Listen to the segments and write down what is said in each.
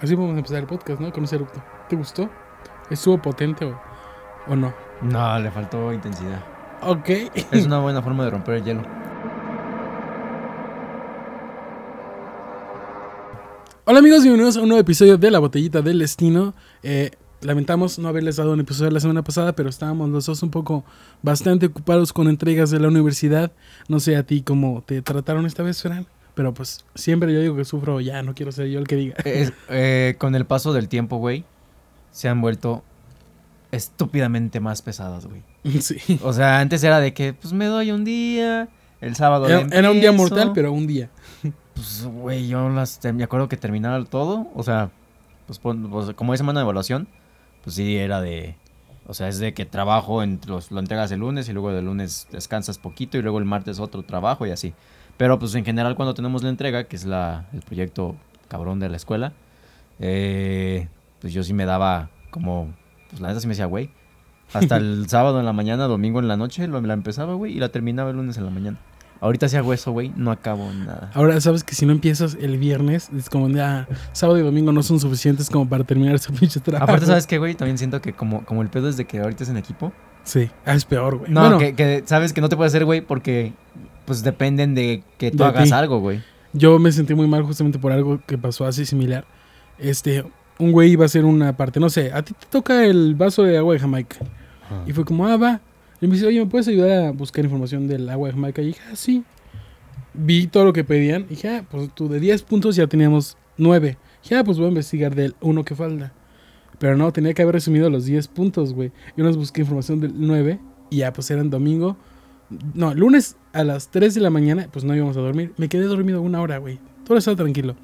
Así vamos a empezar el podcast, ¿no? Con ese eructo. ¿Te gustó? ¿Estuvo potente o, o no? No, le faltó intensidad. Ok. Es una buena forma de romper el hielo. Hola amigos, bienvenidos a un nuevo episodio de La Botellita del Destino. Eh, lamentamos no haberles dado un episodio la semana pasada, pero estábamos los dos un poco bastante ocupados con entregas de la universidad. No sé a ti cómo te trataron esta vez, Fran. Pero pues siempre yo digo que sufro, ya no quiero ser yo el que diga. Es- eh, con el paso del tiempo, güey, se han vuelto estúpidamente más pesadas, güey. sí. O sea, antes era de que, pues me doy un día, el sábado Era, era un día mortal, pero un día. Pues, güey, yo las, me acuerdo que terminaba todo, o sea, pues, pues, como hay semana de evaluación, pues sí, era de, o sea, es de que trabajo, en, los, lo entregas el lunes y luego el lunes descansas poquito y luego el martes otro trabajo y así. Pero pues en general cuando tenemos la entrega, que es la, el proyecto cabrón de la escuela, eh, pues yo sí me daba como, pues la neta sí me decía, güey, hasta el sábado en la mañana, domingo en la noche, lo, la empezaba, güey, y la terminaba el lunes en la mañana. Ahorita si hago eso, güey, no acabo nada. Ahora sabes que si no empiezas el viernes, es como ya sábado y domingo no son suficientes como para terminar ese pinche trabajo. Aparte, ¿sabes qué, güey? También siento que como, como el pedo es de que ahorita es en equipo. Sí, ah, es peor, güey. No, Bueno, que, que sabes que no te puede hacer, güey, porque pues dependen de que tú De hagas ti. algo, güey. Yo me sentí muy mal justamente por algo que pasó así similar. Este, un güey iba a hacer una parte, no sé, a ti te toca el vaso de agua de Jamaica. Y fue como, ah, va. Y me dice, oye, ¿me puedes ayudar a buscar información del agua de Jamaica? Y dije, ah, sí. Vi todo lo que pedían. Y dije, ah, pues tú de 10 puntos ya teníamos 9. Dije, ah, pues voy a investigar del uno que falta. Pero no, tenía que haber resumido los 10 puntos, güey. Yo nos busqué información del 9. Y ya, pues eran domingo. No, lunes a las 3 de la mañana, pues no íbamos a dormir. Me quedé dormido una hora, güey. Todo estaba tranquilo.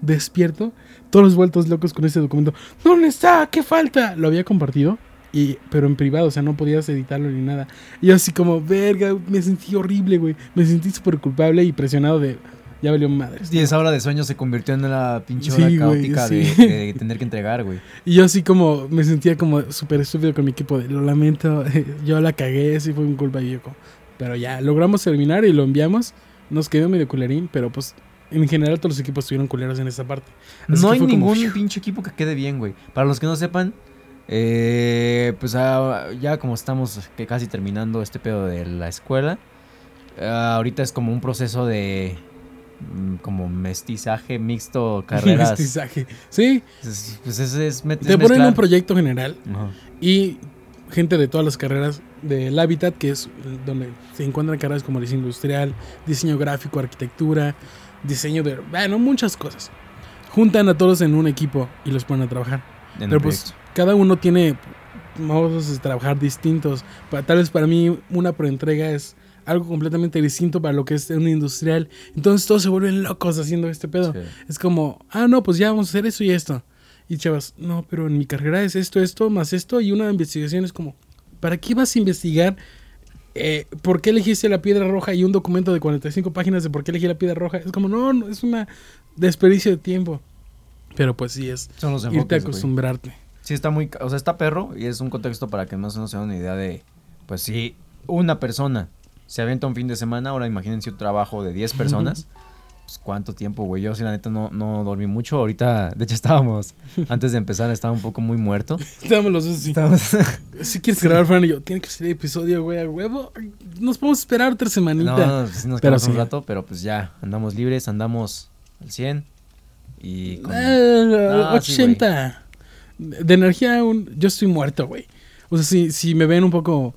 Despierto, todos vueltos locos con ese documento. ¿Dónde está? ¿Qué falta? Lo había compartido, y, pero en privado, o sea, no podías editarlo ni nada. Y yo así como, verga, me sentí horrible, güey. Me sentí súper culpable y presionado de, ya valió madres. Y esa hora de sueño se convirtió en la pinche hora Sí, caótica sí. de, de tener que entregar, güey. Y yo así como, me sentía como súper estúpido con mi equipo de, lo lamento, yo la cagué, sí fue mi culpa. Y yo como, pero ya, logramos terminar y lo enviamos. Nos quedó medio culerín, pero pues en general todos los equipos estuvieron culeros en esa parte. Así No hay como, ningún pinche equipo que quede bien, güey. Para los que no sepan, eh, pues ah, ya como estamos que casi terminando este pedo de la escuela, ah, ahorita es como un proceso de mm, como mestizaje mixto, carreras. Mestizaje. Sí, Es- pues es, es te ponen un proyecto general Ajá. y gente de todas las carreras del Hábitat, que es donde se encuentran carreras como diseño industrial, diseño gráfico, arquitectura, diseño de... Bueno, muchas cosas. Juntan a todos en un equipo y los ponen a trabajar. en Pero pues proyecto. cada uno tiene modos de trabajar distintos. Tal vez para mí una proentrega es algo completamente distinto para lo que es un industrial. Entonces todos se vuelven locos haciendo este pedo. Sí. Es como, ah, no, pues ya vamos a hacer eso y esto. Y chavas, no, pero en mi carrera es esto, esto, más esto. Y una investigación es como, ¿para qué vas a investigar? eh, ¿Por qué elegiste la piedra roja y un documento de 45 páginas de por qué elegí la piedra roja? Es como, no, no es una desperdicio de tiempo. Pero pues sí, es Son los irte a güey. acostumbrarte. Sí, está muy. O sea, está perro y es un contexto para que más o menos se den una idea de. Pues si una persona se avienta un fin de semana, ahora imagínense un trabajo de 10 personas. Pues cuánto tiempo, güey. Yo, sí, la neta, no, no dormí mucho. Ahorita, de hecho, estábamos. Antes de empezar, estaba un poco muy muerto. Estábamos los dos. Estábamos. Si quieres grabar, Fran y yo, tiene que ser episodio, güey, a huevo. Nos podemos esperar otra semanita. no, no, sí nos Pero quedamos un sí. rato, pero pues ya. Andamos libres, andamos al 100. Y con. Ah, No, sí, 80. de energía, aún- yo estoy muerto, güey. O sea, si, si me ven un poco,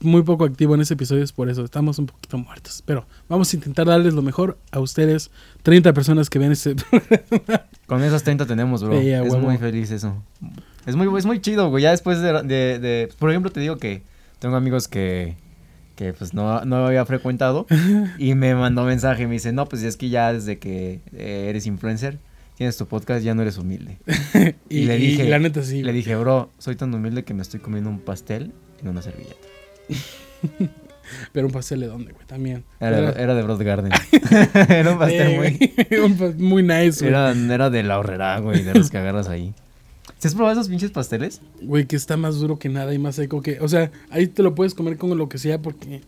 muy poco activo en ese episodio es por eso. Estamos un poquito muertos. Pero vamos a intentar darles lo mejor a ustedes, 30 personas que ven este Con esas 30 tenemos, bro. Es huevo. muy feliz eso. Es muy, es muy chido, güey. Ya después de, de- de- Por ejemplo, te digo que tengo amigos que... Que pues no, no había frecuentado. y me mandó mensaje. Me dice, no, pues es que ya desde que eh, eres influencer, tienes tu podcast, ya no eres humilde. y, Y le y dije- la neta sí. Le dije, bro, soy tan humilde que me estoy comiendo un pastel en una servilleta. Pero un pastel de dónde, güey, también. Era, Era- era de Broad Garden. era un pastel muy... un muy nice, güey. Era, era de la horrera, güey, de los que agarras ahí. ¿Se has probado esos pinches pasteles? Güey, que está más duro que nada y más seco que. O sea, ahí te lo puedes comer con lo que sea porque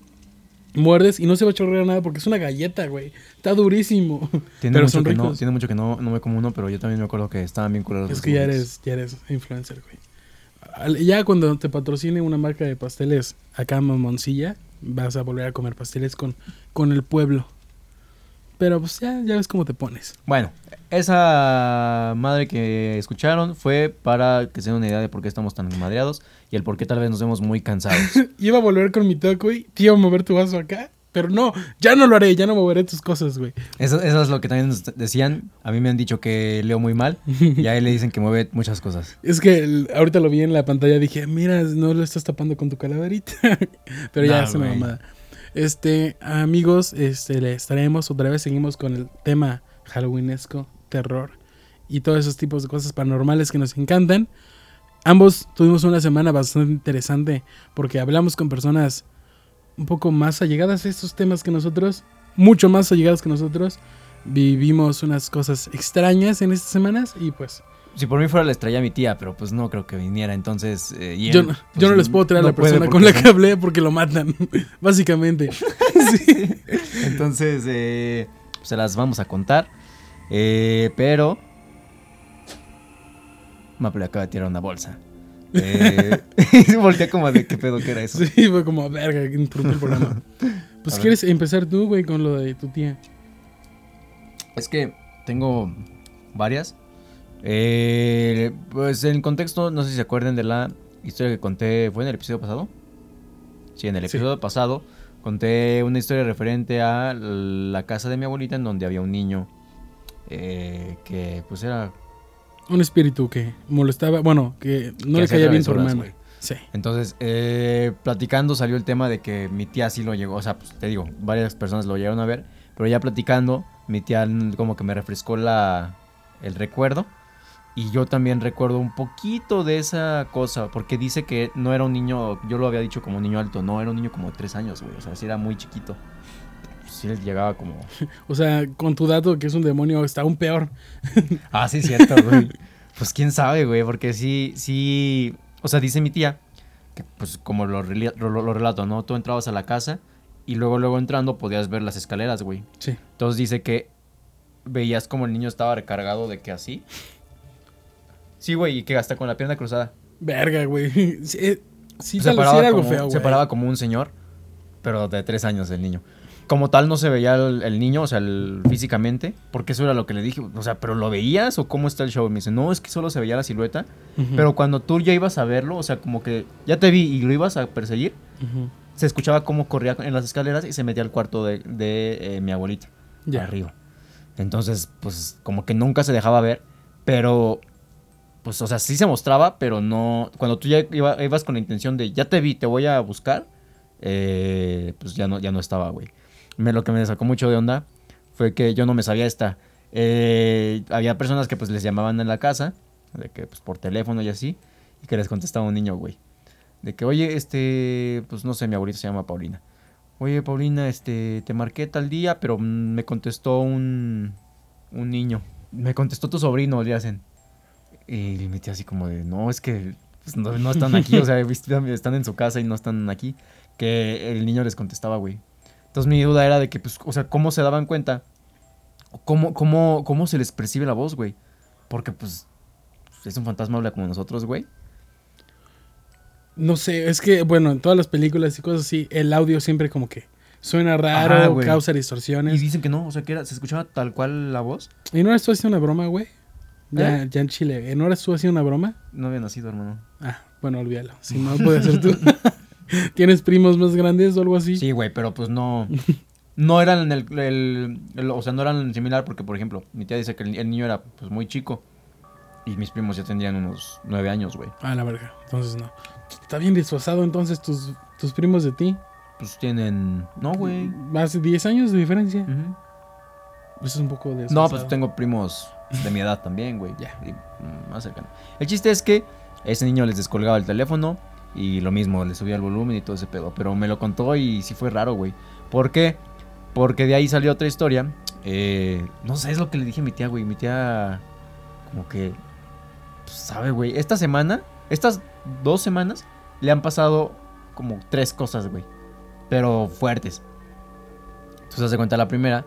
muerdes y no se va a chorrear nada porque es una galleta, güey. Está durísimo. Tiene pero mucho son que no, ricos. tiene mucho que no, no me como uno, pero yo también me acuerdo que estaban bien culeros. Es que ya eres, ya eres influencer, güey. Ya cuando te patrocine una marca de pasteles acá en Mamoncilla, vas a volver a comer pasteles con, con el pueblo. Pero pues ya, ya ves cómo te pones. Bueno, esa madre que escucharon fue para que se den una idea de por qué estamos tan madreados y el por qué tal vez nos vemos muy cansados. Iba a volver con mi toque, güey. Te iba a mover tu vaso acá. Pero no, ya no lo haré, ya no moveré tus cosas, güey. Eso, eso es lo que también nos decían. A mí me han dicho que leo muy mal y a él le dicen que mueve muchas cosas. Es que el- ahorita lo vi en la pantalla, dije, mira, no lo estás tapando con tu calaverita. Pero ya una güey. mamada. Este, amigos, este, les traemos otra vez, seguimos con el tema halloweenesco, terror y todos esos tipos de cosas paranormales que nos encantan. Ambos tuvimos una semana bastante interesante porque hablamos con personas un poco más allegadas a estos temas que nosotros, mucho más allegadas que nosotros. Vivimos unas cosas extrañas en estas semanas y pues Si por mí fuera les traía a mi tía, pero pues no creo que viniera. Entonces, eh, y Yo, no- pues, yo no les puedo traer a la persona con la que hablé porque lo matan, básicamente. Sí. Entonces, eh, se las vamos a contar. Eh, pero. Maple acaba de tirar una bolsa. Eh, y se voltea como de qué pedo que era eso. Sí, fue como, verga, interrumpí el programa. Pues quieres empezar tú, güey, con lo de tu tía. Es que tengo varias. Eh, pues en contexto, no sé si se acuerdan de la historia que conté. ¿Fue en el episodio pasado? Sí, en el Sí. episodio pasado conté una historia referente a la casa de mi abuelita en donde había un niño eh, que pues era... Un espíritu que molestaba, bueno, que no que le caía bien tu travesuras, hermano. Sí. Entonces, eh, platicando salió el tema de que mi tía sí lo llegó, o sea, pues te digo, varias personas lo llegaron a ver, pero ya platicando, mi tía como que me refrescó la, el recuerdo. Y yo también recuerdo un poquito de esa cosa, porque dice que no era un niño, yo lo había dicho como un niño alto, no, era un niño como de tres años, güey, o sea, sí era muy chiquito. Sí les llegaba como... O sea, con tu dato que es un demonio está aún peor. Ah, sí, cierto, güey. Pues quién sabe, güey, porque sí, sí, o sea, dice mi tía, que pues como lo, reli- lo, lo relato, ¿no? Tú entrabas a la casa y luego, luego entrando podías ver las escaleras, güey. Sí. Entonces dice que veías como el niño estaba recargado de que así. Sí, güey, y que hasta con la pierna cruzada. Verga, güey. Sí, eh, sí, se era algo como, feo, se güey. paraba como un señor, pero de tres años el niño. Como tal no se veía el, el niño, o sea, el- físicamente, porque eso era lo que le dije. O sea, ¿pero lo veías o cómo está el show? Y me dice, no, es que solo se veía la silueta. Pero cuando tú ya ibas a verlo, o sea, como que ya te vi y lo ibas a perseguir, se escuchaba cómo corría en las escaleras y se metía al cuarto de, de, eh, mi abuelita, Ya. arriba. Entonces, pues como que nunca se dejaba ver, pero, pues, o sea, sí se mostraba, pero no, cuando tú ya iba- ibas con la intención de, ya te vi, te voy a buscar, eh, pues ya no, ya no estaba, güey. Me, lo que me sacó mucho de onda fue que yo no me sabía esta. Eh, había personas que pues les llamaban en la casa, de que pues por teléfono y así, y que les contestaba un niño, güey. De que, oye, este, pues no sé, mi abuelita se llama Paulina. Oye, Paulina, este, te marqué tal día, pero me contestó un, un niño. Me contestó tu sobrino, le hacen. Y le metí así como de, no, es que pues, no, no están aquí, o sea, están en su casa y no están aquí. Que el niño les contestaba, güey. Entonces mi duda era de que, pues, o sea, ¿cómo se daban cuenta? ¿Cómo, cómo, cómo se les percibe la voz, güey? Porque, pues, es un fantasma habla como nosotros, güey. No sé, es que, bueno, en todas las películas y cosas así, el audio siempre como que suena raro, Ajá, güey. causa Y distorsiones. dicen que no, o sea, que era, se escuchaba tal cual la voz. ¿Y no eres tú haciendo una broma, güey? Ya, ¿Eh? ya en Chile, ¿eh? ¿no eres tú haciendo una broma? No había nacido, hermano. Ah, bueno, olvídalo. Si no, puede ser tú. ¿Tienes primos más grandes o algo así? Sí, güey, pero pues no. No eran el, el- el- O sea, no eran similar porque, por ejemplo, mi tía dice que el, el niño era pues muy chico. Y mis primos ya tendrían unos nueve años, güey. Ah, la verga. Entonces no. Está bien disfrazado entonces tus, tus primos de ti. Pues tienen. No, güey. Más de 10 años de diferencia. Ujú. Eso es un poco de No, pues tengo primos de mi edad también, güey. Ya. Mm, Más cercano. El chiste es que ese niño les descolgaba el teléfono y lo mismo, le subía el volumen y todo ese pedo. Pero me lo contó y sí fue raro, güey. ¿Por qué? Porque de ahí salió otra historia. Eh, no sé, es lo que le dije a mi tía, güey. Mi tía, como que, pues, sabe, güey. Esta semana, estas dos semanas, le han pasado como tres cosas, güey. Pero fuertes. Entonces, haz de cuenta la primera.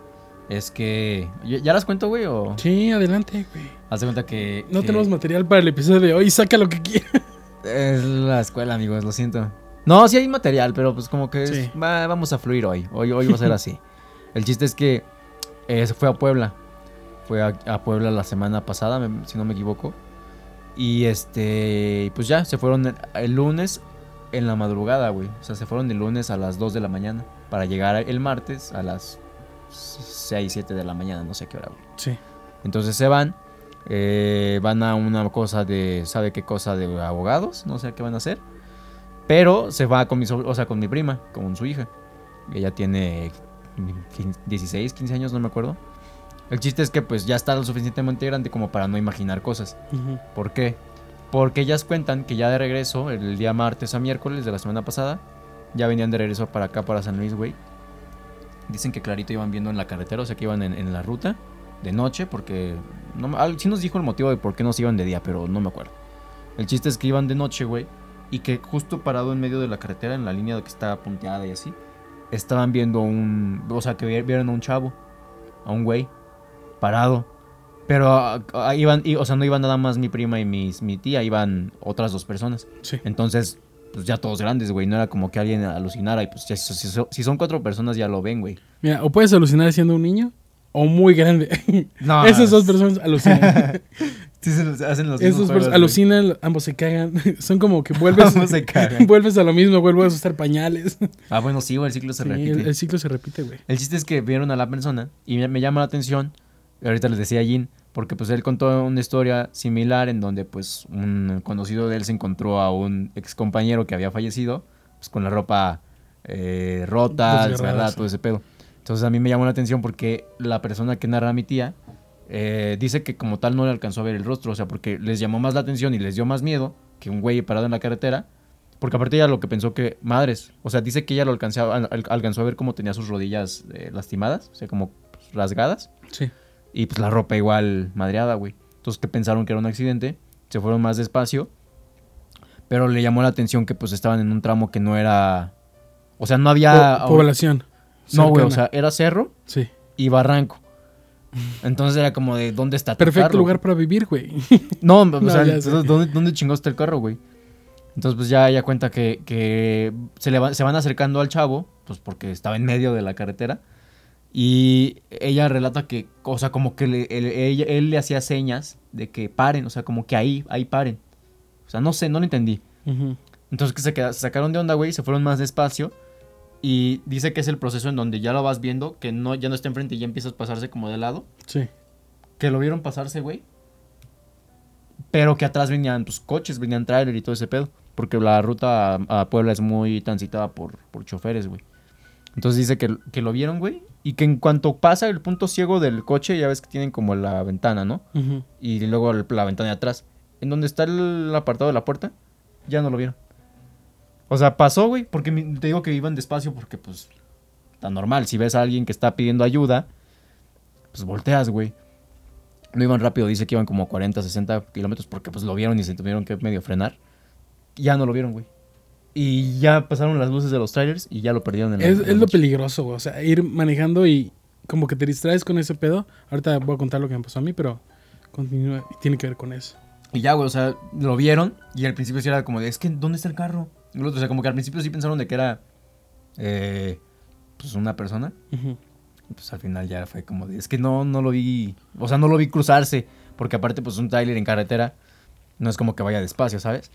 Es que. ¿Ya ya las cuento, güey? O. Sí, adelante, güey. Haz de cuenta que. No que- tenemos material para el episodio de hoy. Saca lo que quieras. Es la escuela, amigos, lo siento. No, sí hay material, pero pues como que es- Sí. va- vamos a fluir hoy. Hoy, hoy va a ser así. El chiste es que eh, se fue a Puebla. Fue a, a Puebla la semana pasada, si no me equivoco. Y este, pues ya, se fueron el, el lunes en la madrugada, güey. O sea, se fueron el lunes a las 2 de la mañana para llegar el martes a las 6, 7 de la mañana, no sé qué hora, güey. Sí. Entonces se van, eh, van a una cosa de, ¿sabe qué cosa? De abogados, no sé qué van a hacer. Pero se va con mi, o sea, con mi prima, con su hija. Ella tiene 15 16, 15 años, no me acuerdo. El chiste es que pues ya está lo suficientemente grande como para no imaginar cosas. ¿Por qué? Porque ellas cuentan que ya de regreso, el día martes a miércoles de la semana pasada, ya venían de regreso para acá, para San Luis, güey. Dicen que clarito iban viendo en la carretera, o sea que iban en, en la ruta de noche, porque no, sí nos dijo el motivo de por qué no se iban de día, pero no me acuerdo. El chiste es que iban de noche, güey, y que justo parado en medio de la carretera, en la línea que está punteada y así, estaban viendo un, o sea, que vi- vieron a un chavo, a un güey, parado. Pero ah, ah, iban, y- o sea, no iban nada más mi prima y mis, mi tía, iban otras dos personas. Sí. Entonces, pues ya todos grandes, güey. No era como que alguien alucinara. Y pues ya, si, si son cuatro personas ya lo ven, güey. Mira, o puedes alucinar siendo un niño o muy grande. No, Esas dos personas alucinan. Sí, se los- hacen los personas alucinan, ambos se cagan. Son como que vuelves, Ambos se cagan. vuelves a lo mismo, vuelves a usar pañales. Ah, bueno, sí, güey, el ciclo se Sí, repite. el, El, el ciclo se repite, güey. chiste es que vieron a la persona y me, me llama la atención. Ahorita les decía a Jin, porque pues él contó una historia similar en donde pues un conocido de él se encontró a un ex compañero que había fallecido, pues con la ropa eh, rota, Desgarrada, todo ese pedo. Entonces a mí me llamó la atención porque la persona que narra a mi tía eh, dice que como tal no le alcanzó a ver el rostro, o sea, porque les llamó más la atención y les dio más miedo que un güey parado en la carretera. Porque aparte ella lo que pensó que, madres, o sea, dice que ella lo alcanzaba, al- alcanzó a ver cómo tenía sus rodillas eh, lastimadas, o sea, como pues, rasgadas. Sí. Y pues la ropa igual madreada, güey. Entonces que pensaron que era un accidente, se fueron más despacio. Pero le llamó la atención que pues estaban en un tramo que no era... O sea, no había... Po- población. No, güey, o sea, era cerro Sí. y barranco. Entonces era como de, ¿dónde está tu Perfecto carro? lugar para vivir, güey. No, o No, sea, ¿dónde, dónde chingó está el carro, güey? Entonces, pues ya ella cuenta que, que se, le va- se van acercando al chavo, pues porque estaba en medio de la carretera. Y ella relata que, o sea, como que le- él, le hacía señas de que paren, o sea, como que ahí, ahí paren. O sea, no sé, no lo entendí. Entonces que se, queda- se sacaron de onda, güey, se fueron más despacio. Y dice que es el proceso en donde ya lo vas viendo, que no, ya no está enfrente y ya empiezas a pasarse como de lado Sí. que lo vieron pasarse, güey. Pero que atrás venían pues, coches, venían trailer y todo ese pedo. Porque la ruta a, a Puebla es muy transitada por, por choferes, güey. Entonces dice que, que lo vieron, güey. Y que en cuanto pasa el punto ciego del coche, ya ves que tienen como la ventana, ¿no? Y luego la ventana de atrás. En donde está el apartado de la puerta, ya no lo vieron. O sea, pasó, güey. Porque te digo que iban despacio porque, pues, tan normal. Si ves a alguien que está pidiendo ayuda, pues volteas, güey. No iban rápido, dice que iban como 40, 60 kilómetros porque pues lo vieron y se tuvieron que medio frenar. Ya no lo vieron, güey. Y ya pasaron las luces de los trailers y ya lo perdieron en la Es, en la es lo peligroso, güey. O sea, ir manejando y como que te distraes con ese pedo. Ahorita voy a contar lo que me pasó a mí, pero continúa. y Tiene que ver con eso. Y ya, güey, o sea, lo vieron y al principio sí era como de, es que, ¿dónde está el carro? Y el otro, o sea, como que al principio sí pensaron de que era, eh, pues, una persona. Y pues al final ya fue como de, es que no, no lo vi, o sea, no lo vi cruzarse. Porque aparte, pues, un trailer en carretera no es como que vaya despacio, ¿sabes?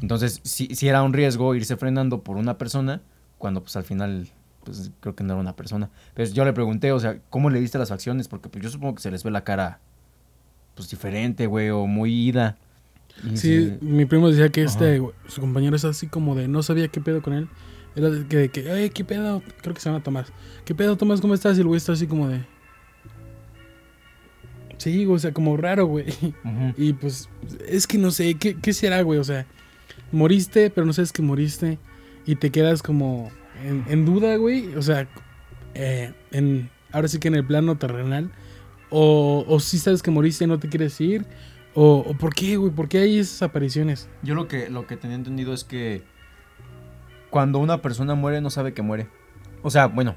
Entonces, sí, sí era un riesgo irse frenando por una persona cuando, pues, al final, pues, creo que no era una persona. Pues yo le pregunté, o sea, ¿cómo le viste las facciones? Porque, pues, yo supongo que se les ve la cara, pues, diferente, güey, o muy ida. Sí, mi primo decía que este, Ajá. su compañero es así como de no sabía qué pedo con él. Era de que, de que "Ey, ¿qué pedo? Creo que se llama Tomás. ¿Qué pedo, Tomás? ¿Cómo estás? Y el güey está así como de. Sí, o sea, como raro, güey. Y pues, es que no sé, ¿qué, qué será, güey? O sea, moriste, pero no sabes que moriste. Y te quedas como en, en duda, güey. O sea, eh, en, ahora sí que en el plano terrenal. O, o si sabes que moriste y no te quieres ir. O, o ¿por qué, güey? ¿Por qué hay esas apariciones? Yo lo que, lo que tenía entendido es que cuando una persona muere no sabe que muere. O sea, bueno,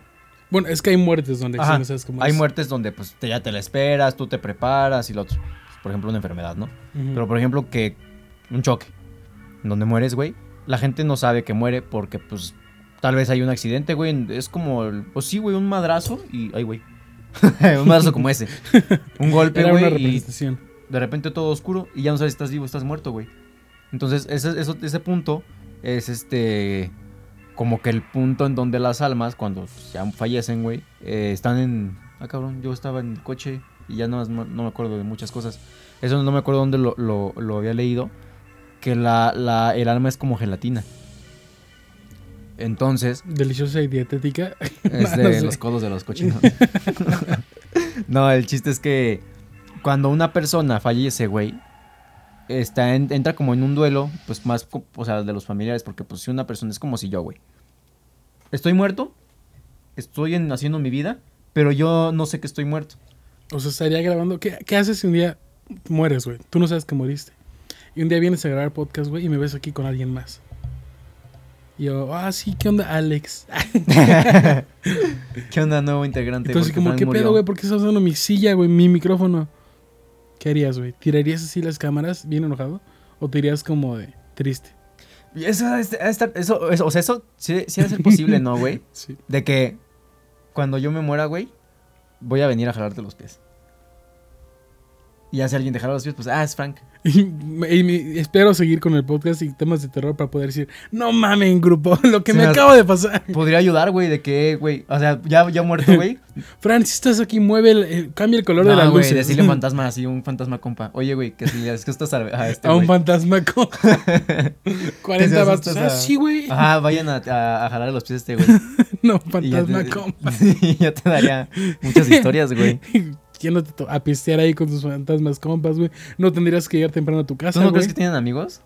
Bueno, es que hay muertes donde Ajá, sí no sabes cómo Hay es. muertes donde pues te- ya te la esperas, tú te preparas y lo otro. Por ejemplo, una enfermedad, ¿no? Pero por ejemplo, que un choque, donde mueres, güey, la gente no sabe que muere porque pues tal vez hay un accidente, güey. Es como, pues sí, güey, un madrazo y, ay, güey. un madrazo como ese. Un golpe, güey, y. de repente todo oscuro y ya no sabes si estás vivo o estás muerto, güey. Entonces, ese, eso- ese punto es este. Como que el punto en donde las almas, cuando ya fallecen, güey, eh, están en. Ah, cabrón, yo estaba en el coche y ya no, más- no me acuerdo de muchas cosas. Eso no me acuerdo dónde lo, lo- lo había leído. Que la, la- el alma es como gelatina. Entonces, Deliciosa y dietética. es No, de no sé. los codos de los cochinos. no, el chiste es que cuando una persona fallece, güey, está en- entra como en un duelo, pues más, o sea, de los familiares, porque pues si una persona es como si yo, güey. Estoy muerto, estoy en- haciendo mi vida, pero yo no sé que estoy muerto. O sea, estaría grabando. ¿Qué, qué haces si un día mueres, güey? Tú no sabes que moriste. Y un día vienes a grabar podcast, güey, y me ves aquí con alguien más. Y yo, ah, sí, ¿qué onda, Alex? ¿Qué onda, nuevo integrante? Entonces, como, ¿qué murió. pedo, güey? ¿Por qué estás usando mi silla, güey? Mi micrófono. ¿Qué harías, güey? ¿Tirarías así las cámaras, bien enojado? ¿O te irías como de triste? Eso, es- es- eso, eso- o sea, eso sí, sí va a ser posible, ¿no, güey? Sí. De que cuando yo me muera, güey, voy a venir a jalarte los pies. Y ya si alguien te jala los pies, pues, ah, es Frank. Y, espero seguir con el podcast y temas de terror para poder decir, no mamen, grupo, lo que me acaba de pasar. Podría ayudar, güey, de que, güey, o sea, ya, ya muerto, güey. Fran, si estás aquí, mueve, el, el- cambia el color de No, las güey, decirle fantasma así, un fantasma compa. Oye, güey, que si es que estás a, a este, a un fantasma con 40 asustas vatos. Ah, sí, güey. Ajá, vayan a, a, a jalar los pies a este, güey. No, Y ya fantasma te- con. Sí, ya te daría muchas historias, güey. Yéndote a pistear ahí con tus fantasmas compas, güey. No tendrías que llegar temprano a tu casa, ¿Tú no crees que tienen amigos?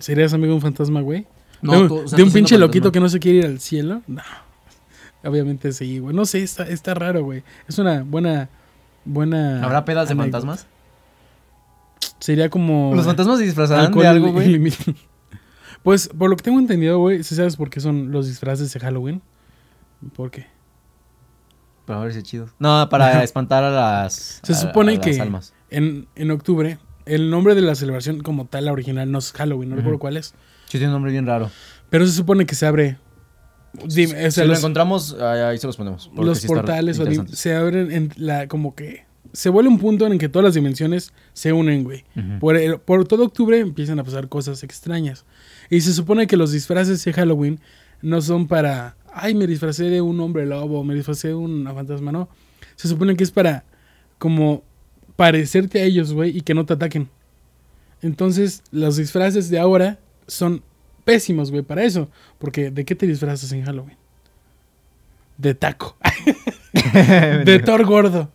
¿Serías amigo de un fantasma, güey? No, de un, tú- o sea, de un pinche fantasma. loquito que no se quiere ir al cielo. No. Obviamente sí, güey. No sé, está, está raro, güey. Es una buena. Buena. ¿Habrá pedas de anécdota. fantasmas? Sería como. ¿Los fantasmas se disfrazarán de algo, güey? Pues, por lo que tengo entendido, güey, ¿sí sabes por qué son los disfraces de Halloween? ¿Por qué? Para verse chidos. No, para espantar a las. Se a- supone a las que- almas. En, en octubre, el nombre de la celebración como tal, la original, no es Halloween, no recuerdo cuál es. Sí, tiene un nombre bien raro. Pero se supone que se abre. Dime, o sea, si lo encontramos, ahí, se los ponemos. los sí portales se abren en la. como que. Se vuelve un punto en el que todas las dimensiones se unen, güey. Por, el- por todo octubre empiezan a pasar cosas extrañas. Y se supone que los disfraces de Halloween no son para, ay, me disfracé de un hombre lobo, me disfracé de una fantasma, no. Se supone que es para como parecerte a ellos, güey, y que no te ataquen. Entonces, los disfraces de ahora son pésimos, güey, para eso. Porque, ¿de qué te disfrazas en Halloween? De taco. de Thor gordo.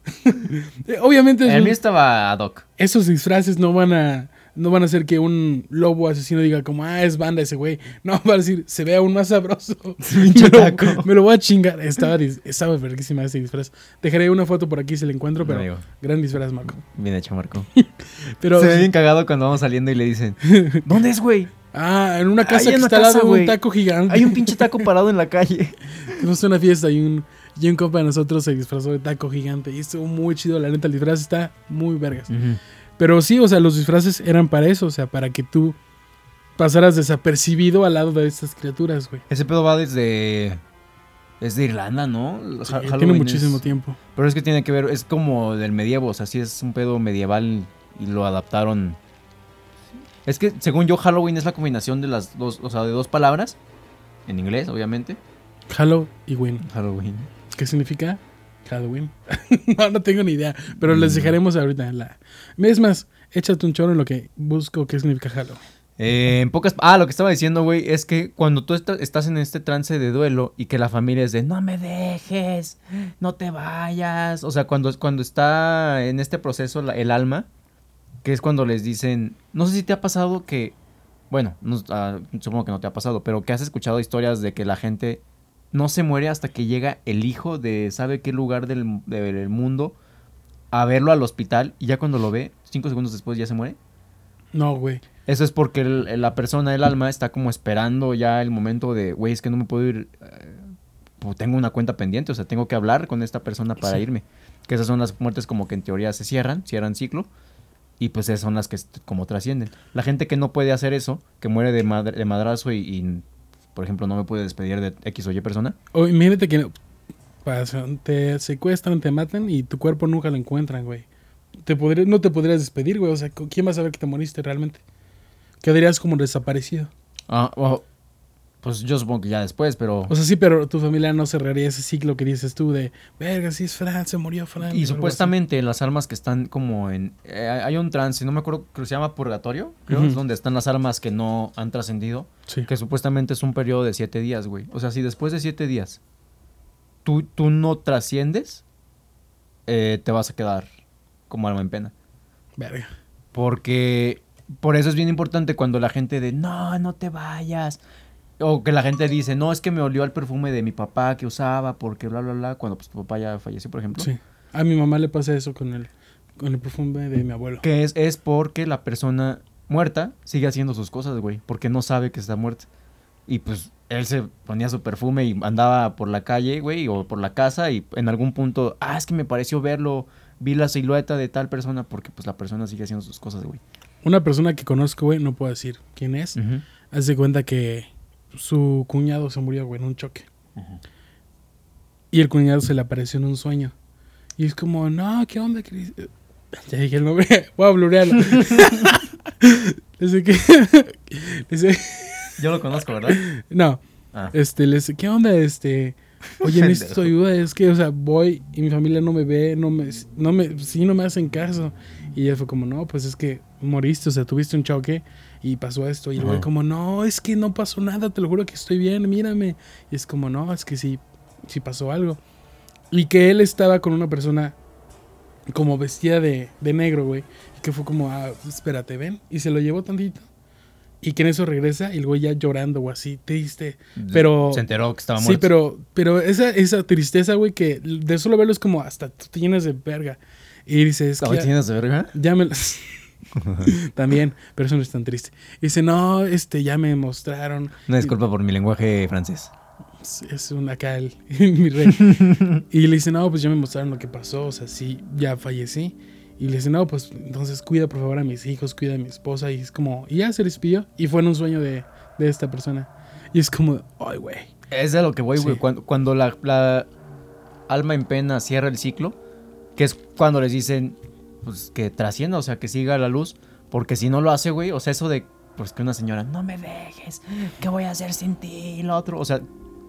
Obviamente, El mío estaba ad hoc. esos disfraces no van a no van a hacer que un lobo asesino diga como ah es banda ese güey no va a decir se ve aún más sabroso me, lo, taco. me lo voy a chingar. Estaba estaba verguísima ese disfraz. Dejaré una foto por aquí si la encuentro pero Amigo, gran disfraz Marco. Bien hecho, Marco. pero Se ve bien cagado cuando vamos saliendo y le dicen: ¿Dónde es, güey? ah en una casa Ahí que está al lado un taco gigante. Hay un pinche taco parado en la calle. Fuimos a una fiesta y un y un compa de nosotros se disfrazó de taco gigante y estuvo muy chido la neta el disfraz está muy vergas Pero sí, o sea, los disfraces eran para eso, o sea, para que tú pasaras desapercibido al lado de estas criaturas, güey. Ese pedo va desde. Es de Irlanda, ¿no? Sí, tiene muchísimo es- tiempo. Pero es que tiene que ver, es como del medievo, o sea, sí es un pedo medieval y lo adaptaron. Es que según yo Halloween es la combinación de las dos, o sea, de dos palabras en inglés, obviamente. Halo y Win. Halloween. ¿Qué significa? Halloween. no, no tengo ni idea. Pero les Mm. dejaremos ahorita la. Es más, échate un choro en lo que busco qué significa Halloween. Eh, en pocas, ah, lo que estaba diciendo, güey, es que cuando tú estás en este trance de duelo y que la familia es de no me dejes, no te vayas, o sea, cuando cuando está en este proceso la- el alma, que es cuando les dicen, no sé si te ha pasado que, bueno, no- ah, supongo que no te ha pasado, pero que has escuchado historias de que la gente no se muere hasta que llega el hijo de sabe qué lugar del, del mundo a verlo al hospital y ya cuando lo ve, cinco segundos después ya se muere. No, güey. Eso es porque el- la persona, el alma, está como esperando ya el momento de, güey, es que no me puedo ir. eh, pues, tengo una cuenta pendiente, o sea, tengo que hablar con esta persona para Sí. irme. Que esas son las muertes como que en teoría se cierran, cierran ciclo. Y pues esas son las que como trascienden. La gente que no puede hacer eso, que muere de, madr- de madrazo y, y, por ejemplo, no me puede despedir de X o Y persona. O imagínate que te secuestran, te matan y tu cuerpo nunca lo encuentran, güey. Te podría- no te podrías despedir, güey. O sea, ¿con ¿quién va a saber que te moriste realmente? Quedarías como desaparecido. Ah, o- pues yo supongo que ya después, pero... O sea, sí, pero tu familia no cerraría ese ciclo que dices tú de, verga, sí es Fran, se murió Fran. Y así". supuestamente las almas que están como en... eh, hay un trance, no me acuerdo, creo que se llama purgatorio, creo, Ujú. es donde están las almas que no han trascendido, Sí. que supuestamente es un periodo de siete días, güey. O sea, si después de siete días tú, tú no trasciendes, eh, te vas a quedar como alma en pena. Verga. Porque por eso es bien importante cuando la gente de, no, no te vayas. O que la gente dice, no, es que me olió el perfume de mi papá que usaba porque bla, bla, bla, cuando pues tu papá ya falleció, por ejemplo. Sí. A mi mamá le pasa eso con el, con el perfume de mi abuelo. Que es, es porque la persona muerta sigue haciendo sus cosas, güey. Porque no sabe que está muerta. Y pues él se ponía su perfume y andaba por la calle, güey, o por la casa y en algún punto, ah, es que me pareció verlo, vi la silueta de tal persona porque pues la persona sigue haciendo sus cosas, güey. Una persona que conozco, güey, no puedo decir quién es. Ujú. Haz de cuenta que su cuñado se murió, güey, en un choque. Y el cuñado se le apareció en un sueño. Y es como, no, ¿qué onda? Ya dije el nombre, voy a blurearlo. Dice que. Dice, Yo lo conozco, ¿verdad? no, Ah. este, le dice, ¿qué onda? Este. Oye, necesito ayuda. Es que, o sea, voy y mi familia no me ve, no me. No me sí, no me hacen caso. Y ella fue como, no, pues es que moriste, o sea, tuviste un choque y pasó esto. Y el güey, como, no, es que no pasó nada, te lo juro que estoy bien, mírame. Y es como, no, es que sí, sí pasó algo. Y que él estaba con una persona como vestida de, de negro, güey. Y que fue como, ah, espérate, ven. Y se lo llevó tantito. Y que en eso regresa y el güey ya llorando o así, triste. Pero- Se enteró que estaba Sí, muerto. pero, pero esa, esa tristeza, güey, que de solo verlo es como hasta tú te llenas de verga. Y dices, ¿Estaba que ya, tienes de verga? ya me... También, pero eso no es tan triste. Y dice, no, este, ya me mostraron. Una disculpa por mi lenguaje francés. Es, un acá el, mi rey. y le dice, no, pues ya me mostraron lo que pasó, o sea, sí, ya fallecí. Y le dice, no, pues entonces cuida por favor a mis hijos, cuida a mi esposa. Y es como, y ya se despidió. Y fue en un sueño de, de esta persona. Y es como, ay, güey. Es de lo que voy, güey. Sí. Cuando, cuando la, la alma en pena cierra el ciclo, que es cuando les dicen pues, que trascienda, o sea, que siga la luz. Porque si no lo hace, güey, o sea, eso de pues que una señora, no me dejes, ¿qué voy a hacer sin ti? Y lo otro, o sea,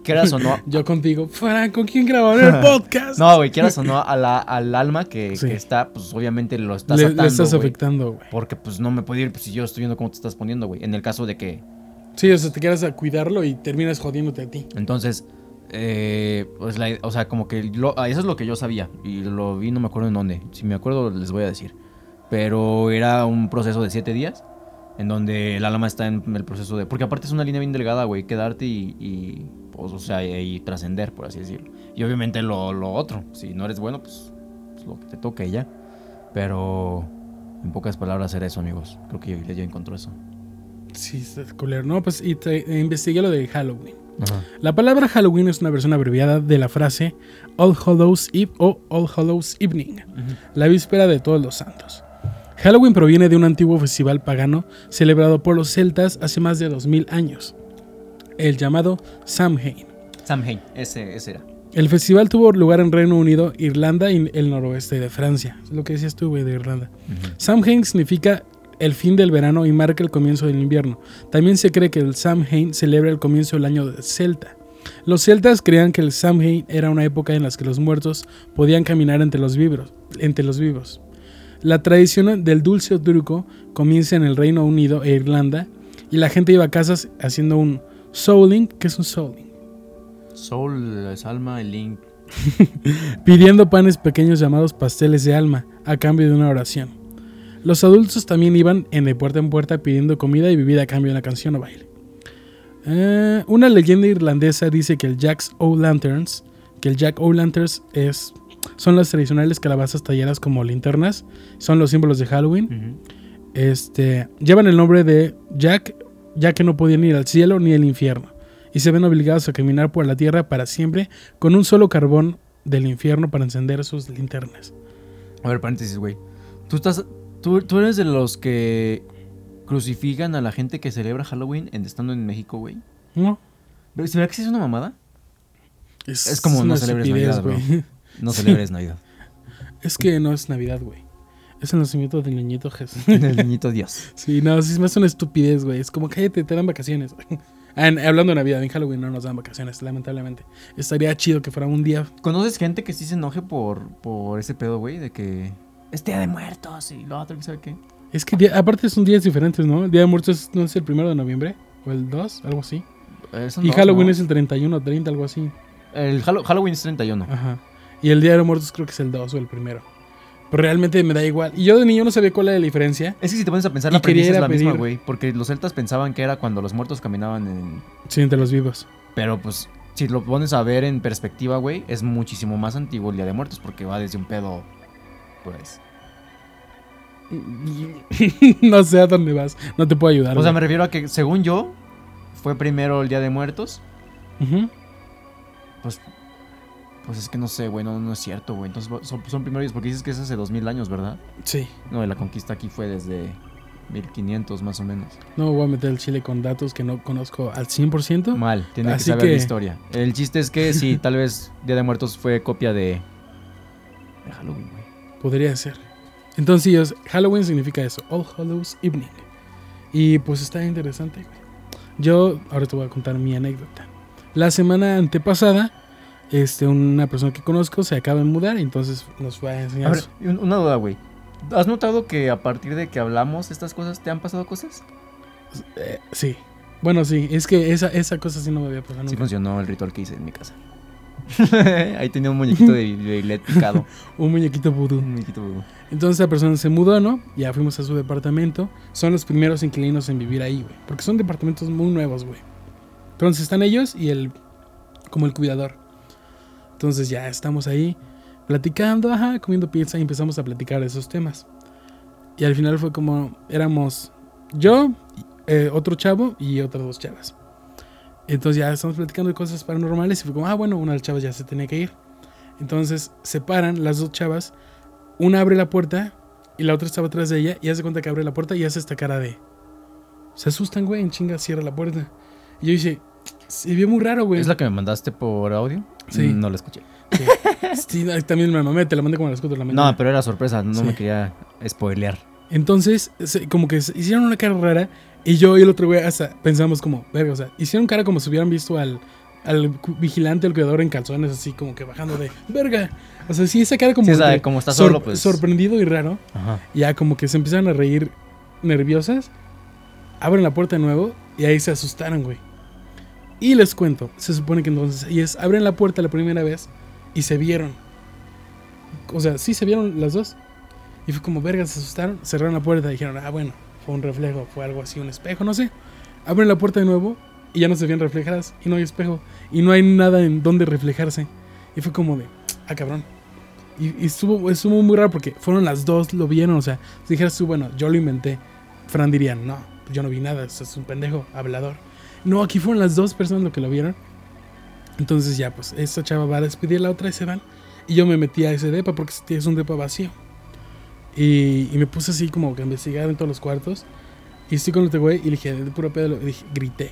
quieras o no. Yo contigo, Fran, ¿con quién grabaron el podcast? No, güey, quieras o no, a la, al alma que, Sí. que está, pues obviamente lo estás le, atando, le estás güey. afectando, güey. Porque pues no me puedo ir pues, si yo estoy viendo cómo te estás poniendo, güey. En el caso de que Sí, o sea, te quedas a cuidarlo y terminas jodiéndote a ti. Entonces, eh, pues la, o sea, como que lo- ah, eso es lo que yo sabía. Y lo vi, no me acuerdo en dónde. Si me acuerdo, les voy a decir. Pero era un proceso de siete días. En donde el alma está en el proceso de. Porque aparte es una línea bien delgada, güey. Quedarte y. y, pues, o sea, y, trascender, por así decirlo. Y obviamente lo, lo otro. Si no eres bueno, pues, pues lo que te toque y ya. Pero. En pocas palabras era eso, amigos. Creo que yo, yo encontró eso. Sí, está culero. No, pues y te- e investigué lo de Halloween. Ajá. La palabra Halloween es una versión abreviada de la frase All Hallows Eve o All Hallows Evening, la víspera de todos los santos. Halloween proviene de un antiguo festival pagano celebrado por los celtas hace más de 2000 años, el llamado Samhain. Samhain, ese, ese era. El festival tuvo lugar en Reino Unido, Irlanda y el noroeste de Francia. Es lo que decías tú, güey, de Irlanda. Samhain significa el fin del verano y marca el comienzo del invierno. También se cree que el Samhain celebra el comienzo del año celta. Los celtas creían que el Samhain era una época en la que los muertos podían caminar entre los vivos. Entre los vivos. La tradición del dulce turco comienza en el Reino Unido e Irlanda y la gente iba a casas haciendo un souling, que es un souling, Soul es alma, el link. pidiendo panes pequeños llamados pasteles de alma a cambio de una oración. Los adultos también iban en de puerta en puerta pidiendo comida y bebida a cambio de una canción o baile. Eh, una leyenda irlandesa dice que el Jack's O' Lanterns, que el Jack O' Lanterns es, son las tradicionales calabazas talladas como linternas, son los símbolos de Halloween. Este, llevan el nombre de Jack, ya que no podían ir al cielo ni al infierno. y se ven obligados a caminar por la tierra para siempre con un solo carbón del infierno para encender sus linternas. A ver, paréntesis, güey. Tú estás. Tú, tú eres de los que crucifican a la gente que celebra Halloween en- estando en México, güey. ¿No? ¿Pero ¿Será que sí es una mamada? Es, Es como no celebres Navidad, bro. güey. No celebres Navidad. Es que no es Navidad, güey. Es el nacimiento del niñito Jesús. El niñito Dios. Sí, no, sí, me hace una estupidez, güey. Es como, cállate, te dan vacaciones. Ah, en- hablando de Navidad, en Halloween no nos dan vacaciones, lamentablemente. Estaría chido que fuera un día. ¿Conoces gente que sí se enoje por, por ese pedo, güey? De que es Día de Muertos y lo otro, que sabe qué. Es que, día- aparte son días diferentes, ¿no? El Día de Muertos no es el primero de noviembre, o el 2, algo así. Eh, Y dos, Halloween ¿no? es el 31, 30, algo así. El Hallo- Halloween es 31. Ajá. Y el Día de Muertos creo que es el 2 o el primero. Pero realmente me da igual. Y yo de niño no sabía cuál era la diferencia. Es que si te pones a pensar, la premisa es la misma, güey. Porque los celtas pensaban que era cuando los muertos caminaban en... Sí, entre los vivos. Pero pues, si lo pones a ver en perspectiva, güey, es muchísimo más antiguo el Día de Muertos porque va desde un pedo, pues... no sé a dónde vas. No te puedo ayudar. O sea, güey. me refiero a que, según yo, fue primero el Día de Muertos. Pues, pues es que no sé, güey, no, no es cierto, güey. Entonces son, son primero ellos porque dices que es hace 2000 años, ¿verdad? Sí. No, la conquista aquí fue desde 1500 más o menos. No voy a meter el chile con datos que no conozco al 100%. Mal, tiene Así que saber que- la historia. El chiste es que sí, tal vez Día de Muertos fue copia de, de Halloween, güey. Podría ser. Entonces, sí, es- Halloween significa eso. All Hallows Evening. Y pues está interesante, güey. Yo ahora te voy a contar mi anécdota. La semana antepasada, este, una persona que conozco se acaba de mudar, entonces nos fue a A enseñar. ver, su- un- una duda, güey. ¿Has notado que a partir de que hablamos estas cosas te han pasado cosas? Eh, sí. Bueno, sí, es que esa, esa cosa sí no me había pasado Sí nunca. funcionó el ritual que hice en mi casa. Ahí tenía un muñequito de, de Gillette picado. Un muñequito vudú. Un muñequito vudú. Entonces la persona se mudó, ¿no? Ya fuimos a su departamento. Son los primeros inquilinos en vivir ahí, güey. Porque son departamentos muy nuevos, güey. Entonces están ellos y el... Como el cuidador. Entonces ya estamos ahí platicando, ajá, comiendo pizza y empezamos a platicar de esos temas. Y al final fue como... Éramos yo, eh, otro chavo y otras dos chavas. Entonces ya estamos platicando de cosas paranormales y fue como, ah, bueno, una de las chavas ya se tenía que ir. Entonces se paran las dos chavas una abre la puerta y la otra estaba atrás de ella y hace cuenta que abre la puerta y hace esta cara de... Se asustan, güey, en chinga cierra la puerta. Y yo dice, se vio muy raro, güey. ¿Es la que me mandaste por audio? Sí. No la escuché. Sí, ay, también me mamé, te la mandé como a las 4 de la mañana. No, pero era sorpresa, no Sí. me quería spoilear. Entonces, como que se- hicieron una cara rara y yo y el otro güey hasta pensamos como, verga, o sea, hicieron cara como si hubieran visto al, al vigilante, al cuidador en calzones, así como que bajando de, verga. O sea, sí, esa cara como, Sí, o sea, de como está sor- solo, pues- sorprendido y raro. Ajá. Ya como que se empezaron a reír nerviosas. Abren la puerta de nuevo y ahí se asustaron, güey. Y les cuento, se supone que entonces ellas abren la puerta la primera vez y se vieron. O sea, sí se vieron las dos. Y fue como, verga, se asustaron, cerraron la puerta y dijeron, ah, bueno, fue un reflejo, fue algo así, un espejo, no sé. Abren la puerta de nuevo y ya no se ven reflejadas y no hay espejo y no hay nada en donde reflejarse. Y fue como de, ah, cabrón. Y, y estuvo, estuvo muy raro porque fueron las dos, lo vieron, o sea, si dijeras tú, bueno, yo lo inventé, Fran diría, no, yo no vi nada, eso es un pendejo, hablador. No, aquí fueron las dos personas lo que lo vieron. Entonces ya, pues, esta chava va a despedir la otra y se van. Y yo me metí a ese depa porque es un depa vacío. Y, y me puse así como que a investigar en todos los cuartos. Y estoy con este güey y le dije, de puro pedo, le dije, grité.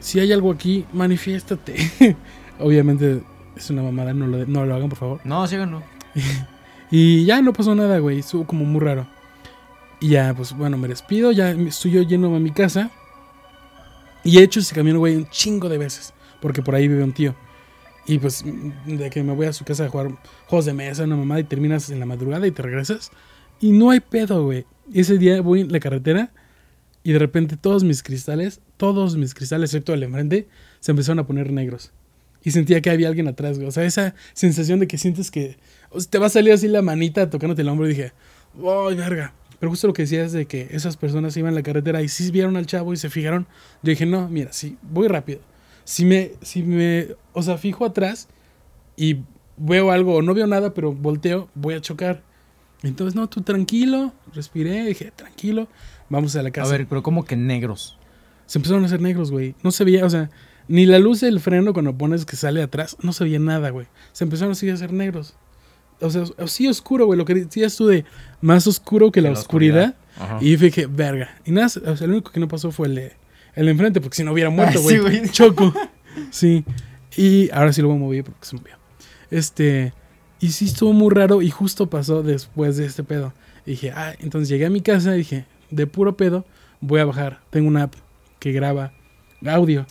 Si hay algo aquí, manifiéstate. Obviamente es una mamada, no lo, no lo hagan, por favor. No, síganlo. Y ya no pasó nada, güey. Estuvo como muy raro. Y ya, pues bueno, me despido. Ya estoy yo yendo a mi casa. Y he hecho ese camino, güey, un chingo de veces. Porque por ahí vive un tío. Y pues de que me voy a su casa a jugar juegos de mesa, una mamada, y terminas en la madrugada y te regresas. Y no hay pedo, güey. Ese día voy en la carretera y de repente todos mis cristales, todos mis cristales, excepto el enfrente, se empezaron a poner negros. Y sentía que había alguien atrás, güey. O sea, esa sensación de que sientes que o sea, te va a salir así la manita tocándote el hombro. Y dije, ¡ay, verga! Pero justo lo que decías de que esas personas iban en la carretera y sí vieron al chavo y se fijaron. Yo dije, no, mira, sí, voy rápido. Si me, si me, o sea, fijo atrás y veo algo o no veo nada, pero volteo, voy a chocar. Entonces, no, tú tranquilo, respiré, dije, tranquilo, vamos a la A casa. ver, pero ¿cómo que negros? Se empezaron a hacer negros, güey. No se veía, o sea, Ni la luz del freno cuando pones que sale atrás, no se veía nada, güey. Se empezaron así a hacer negros. O sea, sí oscuro, güey. Lo que decías tú de más oscuro que la, oscuridad. Y dije, verga. Y nada, o sea, lo único que no pasó fue el de, el de enfrente, porque si no hubiera muerto, Ah, güey. sí. Choco. Sí. Y ahora sí lo voy a mover porque se movió. Este. Y sí estuvo muy raro y justo pasó después de este pedo. Y dije, ah, entonces llegué a mi casa y dije, de puro pedo, voy a bajar. Tengo una app que graba audio.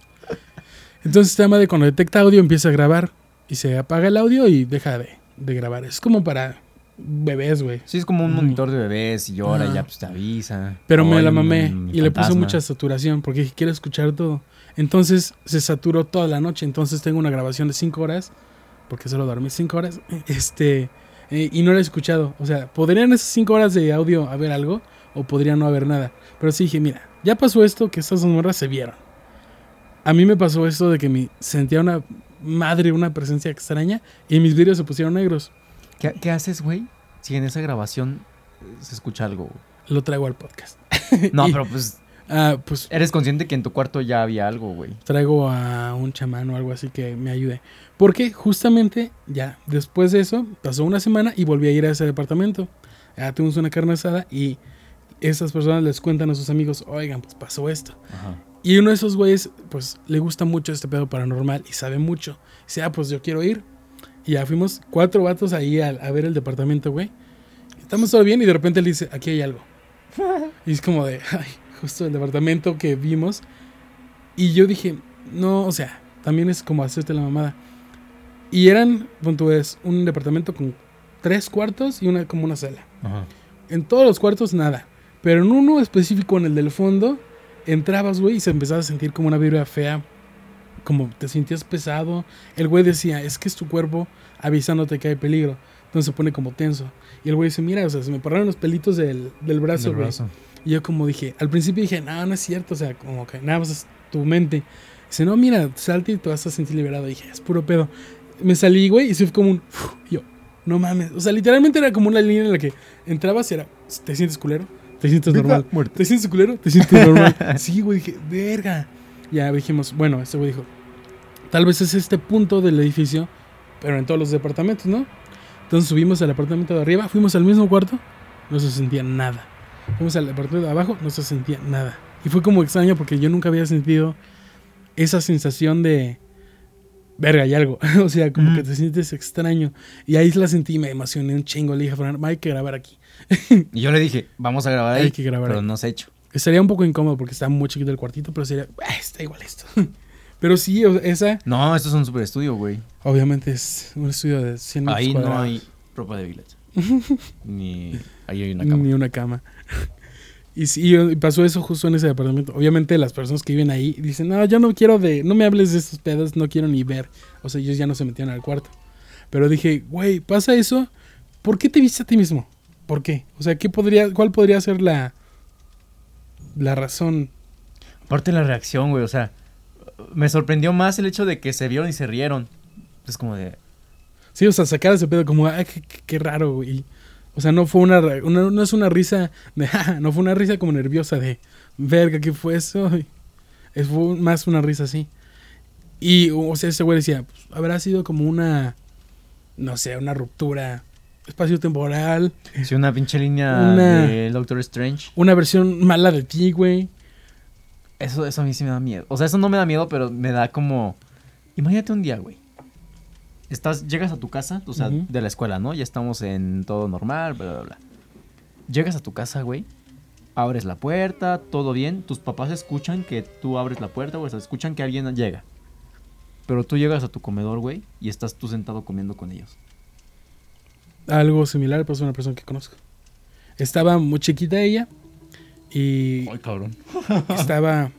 Entonces esta madre cuando detecta audio empieza a grabar y se apaga el audio y deja de, de grabar. Es como para bebés, güey. Sí, es como un monitor de bebés y llora y ya pues te avisa. Pero me la mamé un y le puse mucha saturación porque dije, quiero escuchar todo. Entonces se saturó toda la noche. Entonces tengo una grabación de 5 horas, porque solo dormí 5 horas, este, eh, y no la he escuchado. O sea, podrían esas 5 horas de audio haber algo o podría no haber nada. Pero sí dije, mira, ya pasó esto que estas dos morras se vieron. A mí me pasó esto de que mi, sentía una madre, una presencia extraña y mis vídeos se pusieron negros. ¿Qué, qué haces, güey? Si en esa grabación eh, se escucha algo. Lo traigo al podcast. No, Y- pero pues Ah, pues eres consciente que en tu cuarto ya había algo, güey. traigo a un chamán o algo así que me ayude. Porque justamente ya después de eso pasó una semana y volví a ir a ese departamento. Ya tuvimos una carne asada y esas personas les cuentan a sus amigos, oigan, pues pasó esto. Ajá. Y uno de esos güeyes, pues le gusta mucho este pedo paranormal y sabe mucho. Dice, ah, pues yo quiero ir. Y ya fuimos cuatro vatos ahí a, a ver el departamento, güey. Estamos todo bien y de repente le dice, aquí hay algo. Y es como de, ay, justo el departamento que vimos. Y yo dije, no, o sea, también es como hacerte la mamada. Y eran, punto es, un departamento con tres cuartos y una como una sala. Ajá. En todos los cuartos nada. Pero en uno específico, en el del fondo, entrabas, güey, y se empezaba a sentir como una vibra fea. Como te sentías pesado. El güey decía, es que es tu cuerpo avisándote que hay peligro. Entonces se pone como tenso. Y el güey dice, mira, o sea, se me pararon los pelitos del, del brazo, güey. Y yo como dije, al principio dije, no, no es cierto, o sea, como que nada más es tu mente. Dice, no, mira, salte y te vas a sentir liberado. Y dije, es puro pedo. Me salí, güey, y se fue como un... uf, yo, no mames. O sea, literalmente era como una línea en la que entrabas y era, ¿te sientes culero? ¿Te sientes normal? ¿Te sientes culero? ¿Te sientes normal? sí, güey, dije, verga. Ya dijimos, bueno, este güey dijo, tal vez es este punto del edificio, pero en todos los departamentos, ¿no? Entonces subimos al apartamento de arriba, fuimos al mismo cuarto, no se sentía nada. Fuimos al apartamento de abajo, no se sentía nada. Y fue como extraño porque yo nunca había sentido esa sensación de, verga, hay algo. o sea, como Mm. que te sientes extraño. Y ahí la sentí y me emocioné un chingo. Le dije a Fernando, hay que grabar aquí. Y yo le dije, vamos a grabar ahí. Hay que grabar pero ahí. no se ha hecho. Estaría un poco incómodo porque está muy chiquito el cuartito, pero sería, "Ah, está igual esto. pero sí, o sea, esa No, esto es un super estudio, güey. obviamente es un estudio de 100 metros Ahí no hay ropa de village. Ni ahí hay una cama. Ni una cama. Y sí, y pasó eso justo en ese departamento. Obviamente las personas que viven ahí dicen, no, yo no quiero de, no me hables de estos pedos, no quiero ni ver. O sea, ellos ya no se metían al cuarto. Pero dije, güey, pasa eso, ¿por qué te viste a ti mismo? ¿Por qué? O sea, ¿qué podría, ¿cuál podría ser la, la razón? Aparte la reacción, güey, o sea, me sorprendió más el hecho de que se vieron y se rieron. Es como de, Sí, o sea, sacar ese pedo como, ay, qué, raro, güey. O sea, no fue una, no es una risa de, "Ja", no fue una risa como nerviosa de, verga, ¿qué fue eso? Es fue más una risa así. Y, o sea, ese güey decía, pues, habrá sido como una, no sé, una ruptura espacio-temporal, si una pinche línea Una- de Doctor Strange. una versión mala de ti, güey. Eso, eso a mí sí me da miedo. O sea, eso no me da miedo, pero me da como... Imagínate un día, güey. Estás, llegas a tu casa, o sea, de la escuela, ¿no? Ya estamos en todo normal, bla, bla, bla. Llegas a tu casa, güey. Abres la puerta, todo bien. Tus papás escuchan que tú abres la puerta, o sea, escuchan que alguien llega. Pero tú llegas a tu comedor, güey, y estás tú sentado comiendo con ellos. Algo similar pasó a una persona que conozco. Estaba muy chiquita ella y cabrón. estaba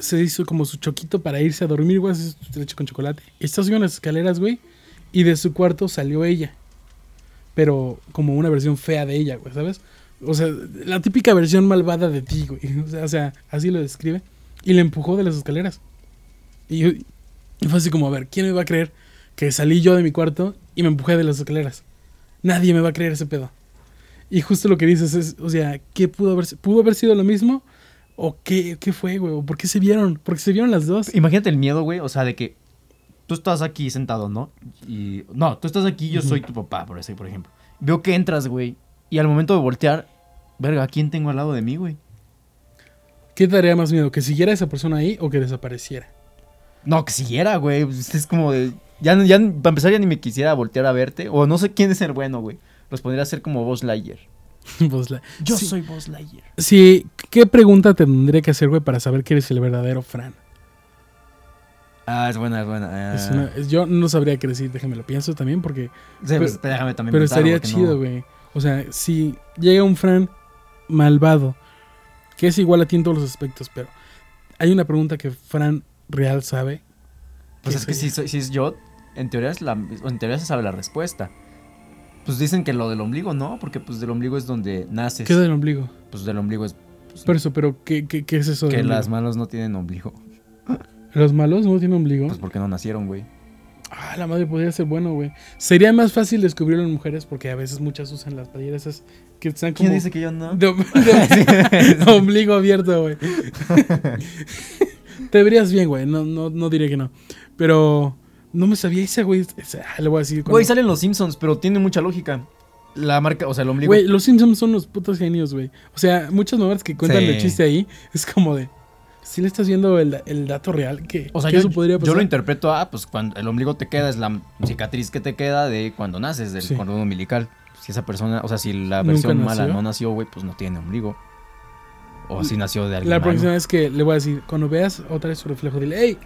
se hizo como su choquito para irse a dormir, güey, leche con chocolate. Está subiendo las escaleras, güey, y de su cuarto salió ella. Pero como una versión fea de ella, güey, ¿sabes? O sea, la típica versión malvada de ti, güey. O sea, o sea, así lo describe. Y le empujó de las escaleras. Y, yo- y fue así como, a ver, ¿quién me va a creer que salí yo de mi cuarto y me empujé de las escaleras? Nadie me va a creer ese pedo. Y justo lo que dices es, o sea, ¿qué pudo haber, pudo haber sido lo mismo? ¿O qué, qué fue, güey? ¿O por qué se vieron? ¿Por qué se vieron las dos? Imagínate el miedo, güey. O sea, de que tú estás aquí sentado, ¿no? Y. No, tú estás aquí, yo soy tu papá, por eso, por ejemplo. Veo que entras, güey. Y al momento de voltear, verga, ¿a quién tengo al lado de mí, güey? ¿Qué te daría más miedo? ¿Que siguiera esa persona ahí o que desapareciera? No, que siguiera, güey. Es como de. Ya, ya, para empezar, ya ni me quisiera voltear a verte. O no sé quién es el bueno, güey. Los pondría a ser como Buzz Lightyear. Pues la- Yo sí, soy Buzz Lightyear. Sí, ¿qué pregunta te tendría que hacer, güey, para saber que eres el verdadero Fran? Ah, es buena, es buena. Es una- es- yo no sabría qué decir, déjame lo pienso también, porque... Sí, pues, déjame también Pero estaría chido, no- güey. O sea, si llega un Fran malvado, que es igual a ti en todos los aspectos, pero hay una pregunta que Fran real sabe. Pues ¿Qué es que si, soy- si es yo, en teoría, es la, en teoría se sabe la respuesta. Pues dicen que lo del ombligo no, porque pues del ombligo es donde naces. ¿Qué del ombligo? Pues del ombligo es Por eso, pero ¿qué, qué, qué es eso que del las manos no tienen ombligo. ¿Los malos no tienen ombligo? Pues porque no nacieron, güey. Ah, la madre podría ser bueno, güey. Sería más fácil descubrirlo en mujeres porque a veces muchas usan las playeras esas que están como... ¿Quién dice que yo no? de, de- ombligo abierto, güey. Te verías bien, güey. No, no, no diré que no. Pero no me sabía esa, güey. Esa- le voy a decir. Güey, salen los Simpsons, pero tiene mucha lógica. La marca, o sea, el ombligo. Güey, los Simpsons son los putos genios, güey. O sea, muchas mamás que cuentan Sí. el chiste ahí es como de. Si le estás viendo el, el dato real, que, o sea, yo, eso podría pasar. yo lo interpreto a, pues cuando el ombligo te queda, es la cicatriz que te queda de cuando naces, del Sí. cordón umbilical. Si esa persona, o sea, si la versión mala no nació, güey, pues no tiene ombligo. O si nació de alguien La próxima vez que le voy a decir, cuando veas otra vez su reflejo, dile, ¡Ey!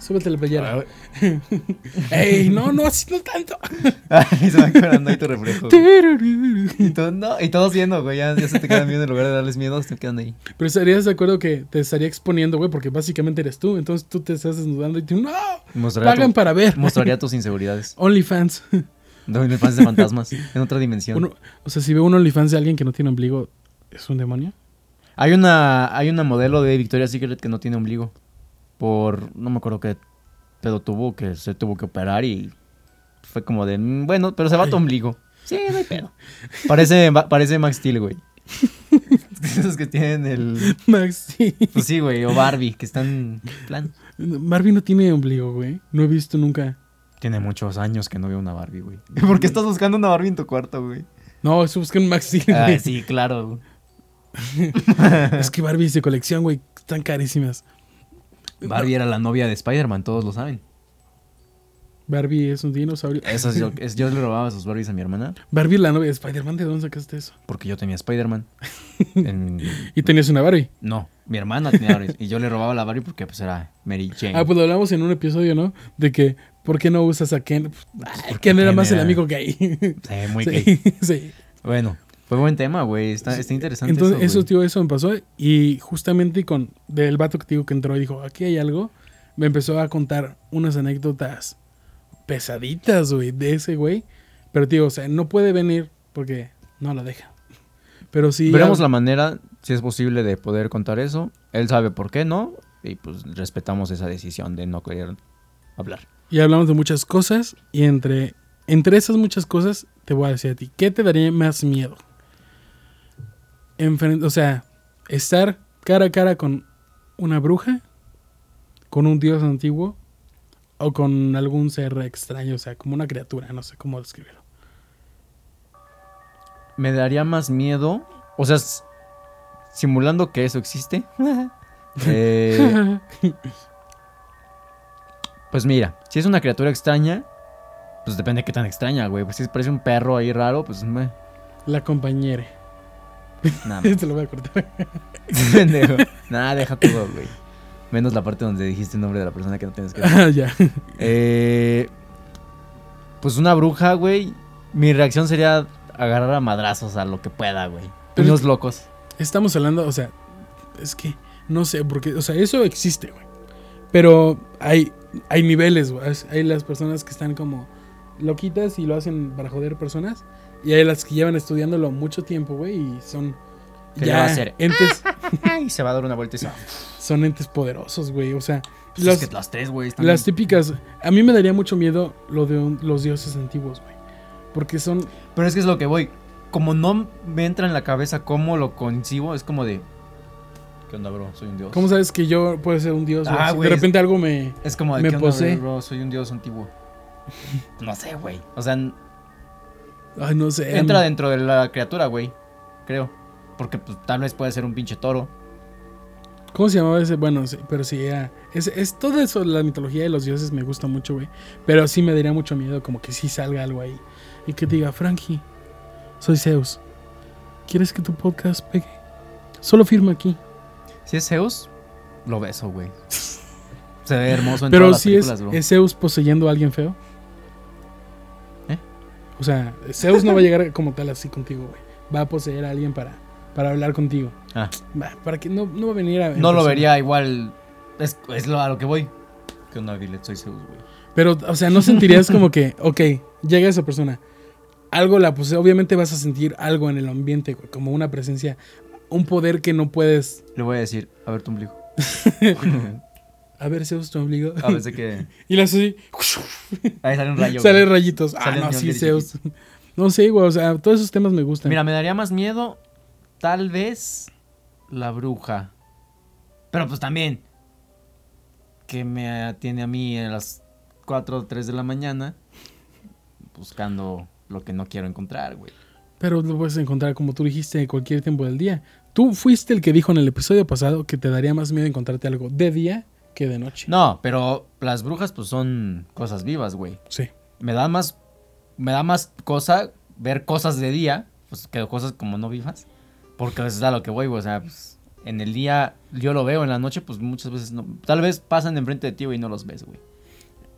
Súbete la playera. ¡Ey! No, no, así no tanto. Ay, se va quedando ahí tu reflejo. Y, todo- no, y todos viendo, güey, ya, ya se te quedan viendo en lugar de darles miedo, se te quedan ahí. Pero estarías de acuerdo que te estaría exponiendo, güey, porque básicamente eres tú. Entonces tú te estás desnudando y tú, ¡No! Mostraría, Pagan tu- para ver. mostraría tus inseguridades. OnlyFans. De fans de fantasmas, en otra dimensión. Uno- o sea, si veo un OnlyFans de alguien que no tiene ombligo, ¿es un demonio? Hay una hay una modelo de Victoria's Secret que no tiene ombligo. Por no me acuerdo qué pedo tuvo que se tuvo que operar y fue como de, "Mm, bueno, pero se va tu ombligo. Sí, no hay pedo. Parece parece Max Steel, güey. Esos que tienen el Max, sí. pues sí, güey, o Barbie, que están plan. Barbie no tiene ombligo, güey. No he visto nunca. Tiene muchos años que no veo una Barbie, güey. ¿Por qué estás buscando una Barbie en tu cuarto, güey? No, eso busca un Max Steel, Ah, güey. sí, claro. Es que Barbies de colección, güey, están carísimas. Barbie era la novia de Spider-Man, todos lo saben. Barbie es un dinosaurio. Eso yo, es- yo le robaba sus Barbies a mi hermana Barbie es la novia de Spider-Man. ¿De dónde sacaste eso? porque yo tenía Spider-Man. En- Y tenías una Barbie. No, mi hermana tenía Barbies y yo le robaba la Barbie porque pues era Mary Jane. Ah, pues lo hablamos en un episodio, ¿no? De que, ¿por qué no usas a Ken? Ay, porque Ken era más el amigo gay. Sí, muy sí, gay. sí. Bueno, fue buen tema, güey. Está, está interesante Entonces, eso, tío, eso me pasó. Y justamente con del vato que digo que entró y dijo, aquí hay algo, me empezó a contar unas anécdotas pesaditas, güey, de ese güey. Pero, tío, o sea, no puede venir porque no la deja. Pero sí. Veremos hab- la manera, si es posible, de poder contar eso. Él sabe por qué no. Y pues respetamos esa decisión de no querer hablar. Y hablamos de muchas cosas. Y entre, entre esas muchas cosas, te voy a decir a ti, ¿qué te daría más miedo? Enfren- o sea, estar cara a cara con una bruja, con un dios antiguo, o con algún ser extraño, o sea, como una criatura, no sé cómo describirlo. Me daría más miedo. O sea, simulando que eso existe. eh, pues mira, si es una criatura extraña, pues depende de qué tan extraña, güey. Pues si parece un perro ahí raro, pues me. La compañera. Nada, Te lo voy a cortar. pendejo. Nada, deja todo, güey. Menos la parte donde dijiste el nombre de la persona que no tienes que decir. Ah, ya. Eh, pues una bruja, güey. Mi reacción sería agarrar a madrazos a lo que pueda, güey. Unos locos. Estamos hablando, o sea, es que no sé, porque, o sea, eso existe, güey. Pero hay, hay niveles, güey. Hay las personas que están como loquitas y lo hacen para joder personas. Y hay las que llevan estudiándolo mucho tiempo, güey, y son ¿Qué le va ya a hacer? entes, Y se va a dar una vuelta y se va. son entes poderosos, güey. O sea, Pues las, es que las tres, güey, las típicas. A mí me daría mucho miedo lo de un- los dioses antiguos, güey. Porque son. Pero es que es lo que voy. Como no me entra en la cabeza cómo lo concibo, es como de. ¿Qué onda, bro? Soy un dios. ¿Cómo sabes que yo puedo ser un dios? Ah, Si güey, de es- repente algo me... Es como de Me ¿qué onda, posee. bro? Soy un dios antiguo. no sé, güey. O sea, Ay, no sé. entra dentro de la criatura, güey. Creo. Porque pues, tal vez puede ser un pinche toro. ¿Cómo se llamaba ese? Bueno, sí, pero sí, era... Es, es todo eso, la mitología de los dioses me gusta mucho, güey. Pero sí me daría mucho miedo como que sí salga algo ahí. Y que diga, Frankie, soy Zeus. ¿Quieres que tu podcast pegue? Solo firma aquí. Si es Zeus, lo beso, güey. Se ve hermoso en Pero todas las si es, películas, bro. es Zeus poseyendo a alguien feo. O sea, Zeus no va a llegar como tal así contigo, güey. Va a poseer a alguien para, para hablar contigo. Ah. Va, para que no, no va a venir a. No lo vería igual. Es, es lo, a lo que voy. ¿Qué onda, dile? Soy Zeus, güey. Pero, o sea, no sentirías como que, ok, llega esa persona. Algo la posee. Obviamente vas a sentir algo en el ambiente, güey. Como una presencia. Un poder que no puedes. Le voy a decir, a ver tu ombligo. A ver, Zeus, tu ombligo. A veces que. y hace así. Ahí sale un rayo. Sale güey. rayitos. Ah, Sale no, un sí, Zeus. No sé, güey. O sea, todos esos temas me gustan. Mira, me daría más miedo. Tal vez. La bruja. Pero pues también. Que me atiende a mí a las 4 o 3 de la mañana. Buscando lo que no quiero encontrar, güey. Pero lo puedes encontrar, como tú dijiste, en cualquier tiempo del día. Tú fuiste el que dijo en el episodio pasado que te daría más miedo encontrarte algo de día que de noche. No, pero las brujas pues son cosas vivas, güey. Sí. Me da más. Me da más cosa ver cosas de día. Pues que cosas como no vivas. Porque es a lo que voy, güey. O sea, pues, en el día yo lo veo, en la noche, pues muchas veces no. Tal vez pasan enfrente de ti, güey, y no los ves, güey.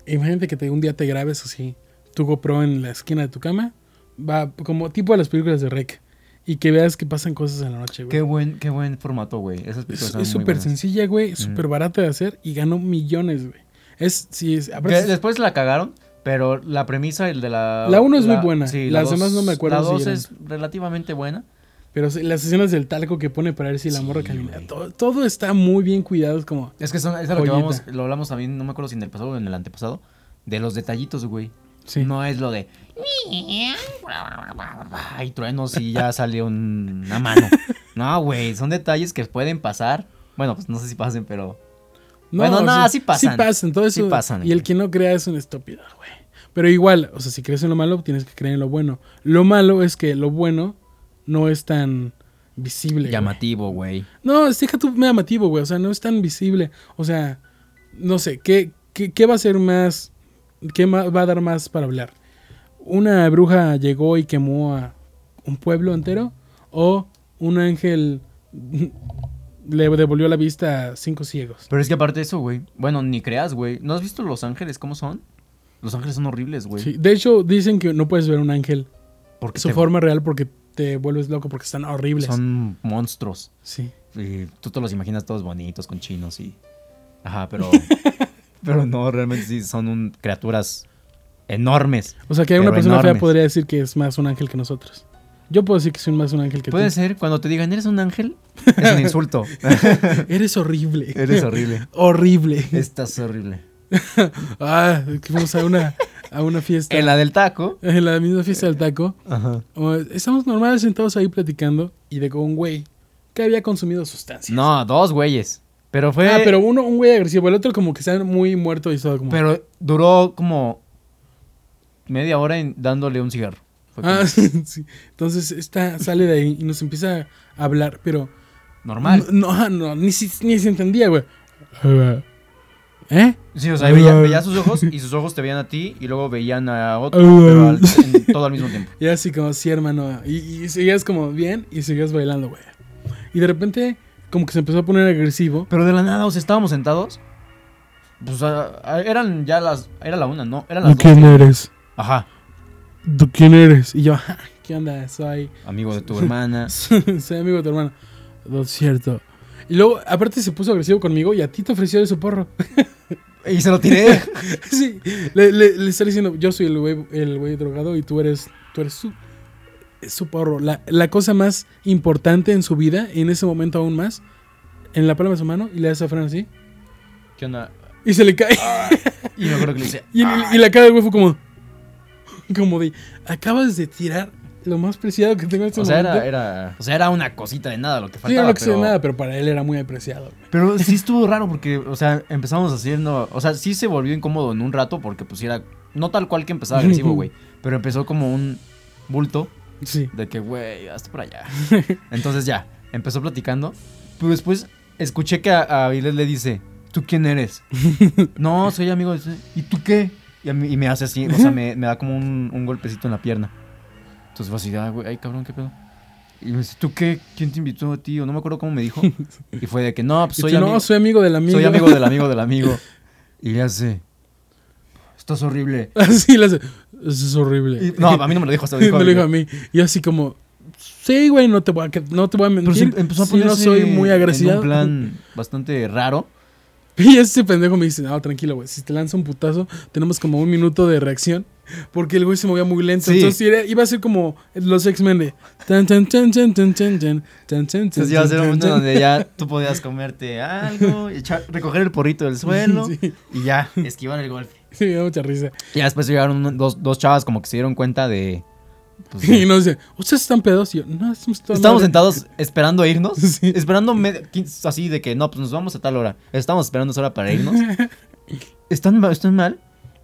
Imagínate que te, un día te grabes así, tu GoPro en la esquina de tu cama, va como tipo a las películas de Rec, y que veas que pasan cosas en la noche, güey. Qué buen, qué buen formato, güey. Es súper sencilla, güey, súper barata de hacer y ganó millones, güey. Es, sí, es, Que después la cagaron, pero la premisa, el de la... La uno es muy buena, Sí, las la demás no me acuerdo La si 2 eran. es relativamente buena. pero sí, las escenas del talco que pone para ver si la Sí, morra camina, todo, todo está muy bien cuidado, es como... Es que son, es a lo que vamos, lo hablamos también, no me acuerdo si en el pasado o en el antepasado, de los detallitos, güey. Sí. No es lo de... Y truenos y ya salió un- una mano. No, güey, son detalles que pueden pasar. Bueno, pues no sé si pasen, pero... Bueno, no, sí pasan. Sí pasan, todo Sí eso. pasan, y el que no crea es un estúpido, güey. Pero igual, o sea, si crees en lo malo, tienes que creer en lo bueno. Lo malo es que lo bueno no es tan visible. Llamativo, güey. No, es deja tú llamativo, güey. O sea, no es tan visible. O sea, no sé, ¿qué, qué, qué va a ser más? ¿Qué ma- va a dar más para hablar? ¿Una bruja llegó y quemó a un pueblo entero? ¿O un ángel le devolvió la vista a cinco ciegos? Pero es que aparte de eso, güey. Bueno, ni creas, güey. ¿No has visto Los Ángeles cómo son? Los Ángeles son horribles, güey. Sí, De hecho, dicen que no puedes ver un ángel Porque su te- forma real porque te vuelves loco porque están horribles. son monstruos. Sí. Y tú te los imaginas todos bonitos, con chinos y... Ajá, pero... pero no, realmente sí, son un- criaturas enormes. O sea, que una persona fea enormes. podría decir que es más un ángel que nosotros. Yo puedo decir que soy más un ángel que Puede tú. ser, cuando te digan, ¿eres un ángel? Es un insulto. Eres horrible. Eres horrible. horrible. Estás horrible. Ah, que fuimos a una, a una fiesta. En la del taco. En la misma fiesta del taco. Ajá. Estamos normales sentados ahí platicando y de un güey que había consumido sustancias. No, dos güeyes. Pero fue... Ah, pero uno, un güey agresivo, el otro como que está muy muerto y todo como... Pero duró como media hora en- dándole un cigarro. Ah, sí. Entonces esta sale de ahí y nos empieza a hablar, pero... normal. No, no, no, ni, si- ni se entendía, güey. ¿Eh? Sí, o sea, veía, veía sus ojos y sus ojos te veían a ti y luego veían a otro, pero al- en- todo al mismo tiempo. Y así como, sí, hermano. Y, y seguías como bien y seguías bailando, güey. Y de repente, como que se empezó a poner agresivo. Pero de la nada, o sea, estábamos sentados. Pues a- a- eran ya las. Era la una, ¿no? Eran las dos. eres? Ajá. ¿Tú quién eres? Y yo, "Ja, ¿qué onda? Soy, Amigo de tu hermana. soy amigo de tu hermano. No es cierto. Y luego, aparte, se puso agresivo conmigo y a ti te ofreció de su porro. y se lo tiré. sí, le, le, le está diciendo, yo soy el güey, el güey drogado y tú eres, tú eres su, su porro. La, la cosa más importante en su vida, en ese momento aún más, en la palma de su mano y le hace a Fran así. ¿Qué onda? Y se le cae. Y me acuerdo que le decía. Y, y la cara del güey fue como. Como de. Acabas de tirar lo más preciado que tengo en este O sea, momento. era, era, o sea, era una cosita de nada lo que sí, faltaba. era lo que pero, sea nada, pero para él era muy apreciado. güey. pero sí estuvo raro porque, o sea, empezamos haciendo, o sea, sí se volvió incómodo en un rato porque pues sí era, no tal cual que empezaba agresivo, güey, pero empezó como un bulto Sí. de que, güey, hasta por allá. Entonces ya, empezó platicando, pero después escuché que a, a Avilés le dice, ¿tú quién eres? no, soy amigo de... ese". ¿Y tú qué? Y, a mí- y me hace así, o sea, me, me da como un, un golpecito en la pierna. Entonces fue así, ah, güey, ay, cabrón, ¿qué pedo? Y me dice, ¿tú qué? ¿Quién te invitó a ti? O no me acuerdo cómo me dijo. Y fue de que, no, pues soy tú, amigo, no, soy amigo del amigo. soy amigo del amigo del amigo. Y le hace, estás horrible. Así le hace. Eso es horrible. Y- no, a mí no me lo dijo, hasta me lo dijo a mí. Y así como, sí, güey, no te voy a, no te voy a Pero mentir. sí empezó a Sí, no ponerse soy muy. En un plan bastante raro. Y ese pendejo me dice, no, tranquilo, güey, si te lanza un putazo, tenemos como un minuto de reacción. Porque el güey se movía muy lento. Entonces iba a ser como los X-Men de. Tan, tan, tan, tan, tan, tan, tan, tan, Entonces iba a ser un momento donde ya tú podías comerte algo, recoger el porrito del suelo y ya, esquivar el golpe. Sí, me da mucha risa. Y ya después llegaron dos, dos chavas como que se dieron cuenta de pues, Y nos dice, ¿ustedes están pedos? Y yo, no, estamos toda Estábamos madre". sentados esperando a irnos, Sí. esperando así de que no, pues nos vamos a tal hora. Estamos esperando esa hora para irnos. ¿Están, ¿Están mal?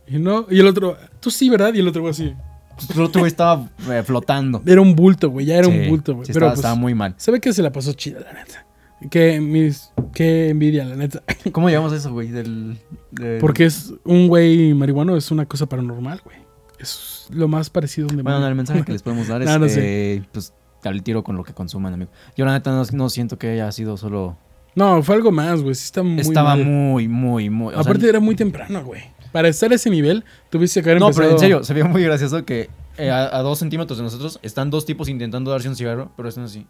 Y no, y el otro, tú sí, ¿verdad? Y el otro güey así. Pues el otro güey estaba eh, flotando. Era un bulto, güey, ya era Sí, un bulto, güey. sí, Pero estaba, pues, estaba muy mal. se ve que se la pasó chida, la neta. Qué, mis, qué envidia, la neta. ¿Cómo llegamos a eso, güey? Del, del- Porque es un güey marihuano, es una cosa paranormal, güey. Es lo más parecido a un Bueno, demonio. el mensaje que les podemos dar es No, no eh, pues al tiro con lo que consuman, amigo. Yo la neta no, no siento que haya sido solo... No, fue algo más, güey. Sí está muy Estaba mal. muy, muy, muy... sea, Aparte era muy temprano, güey. Para estar a ese nivel, tuviste que haber no, empezado... pero en serio, se veía muy gracioso que eh, a, a dos centímetros de nosotros están dos tipos intentando darse un cigarro, pero están así.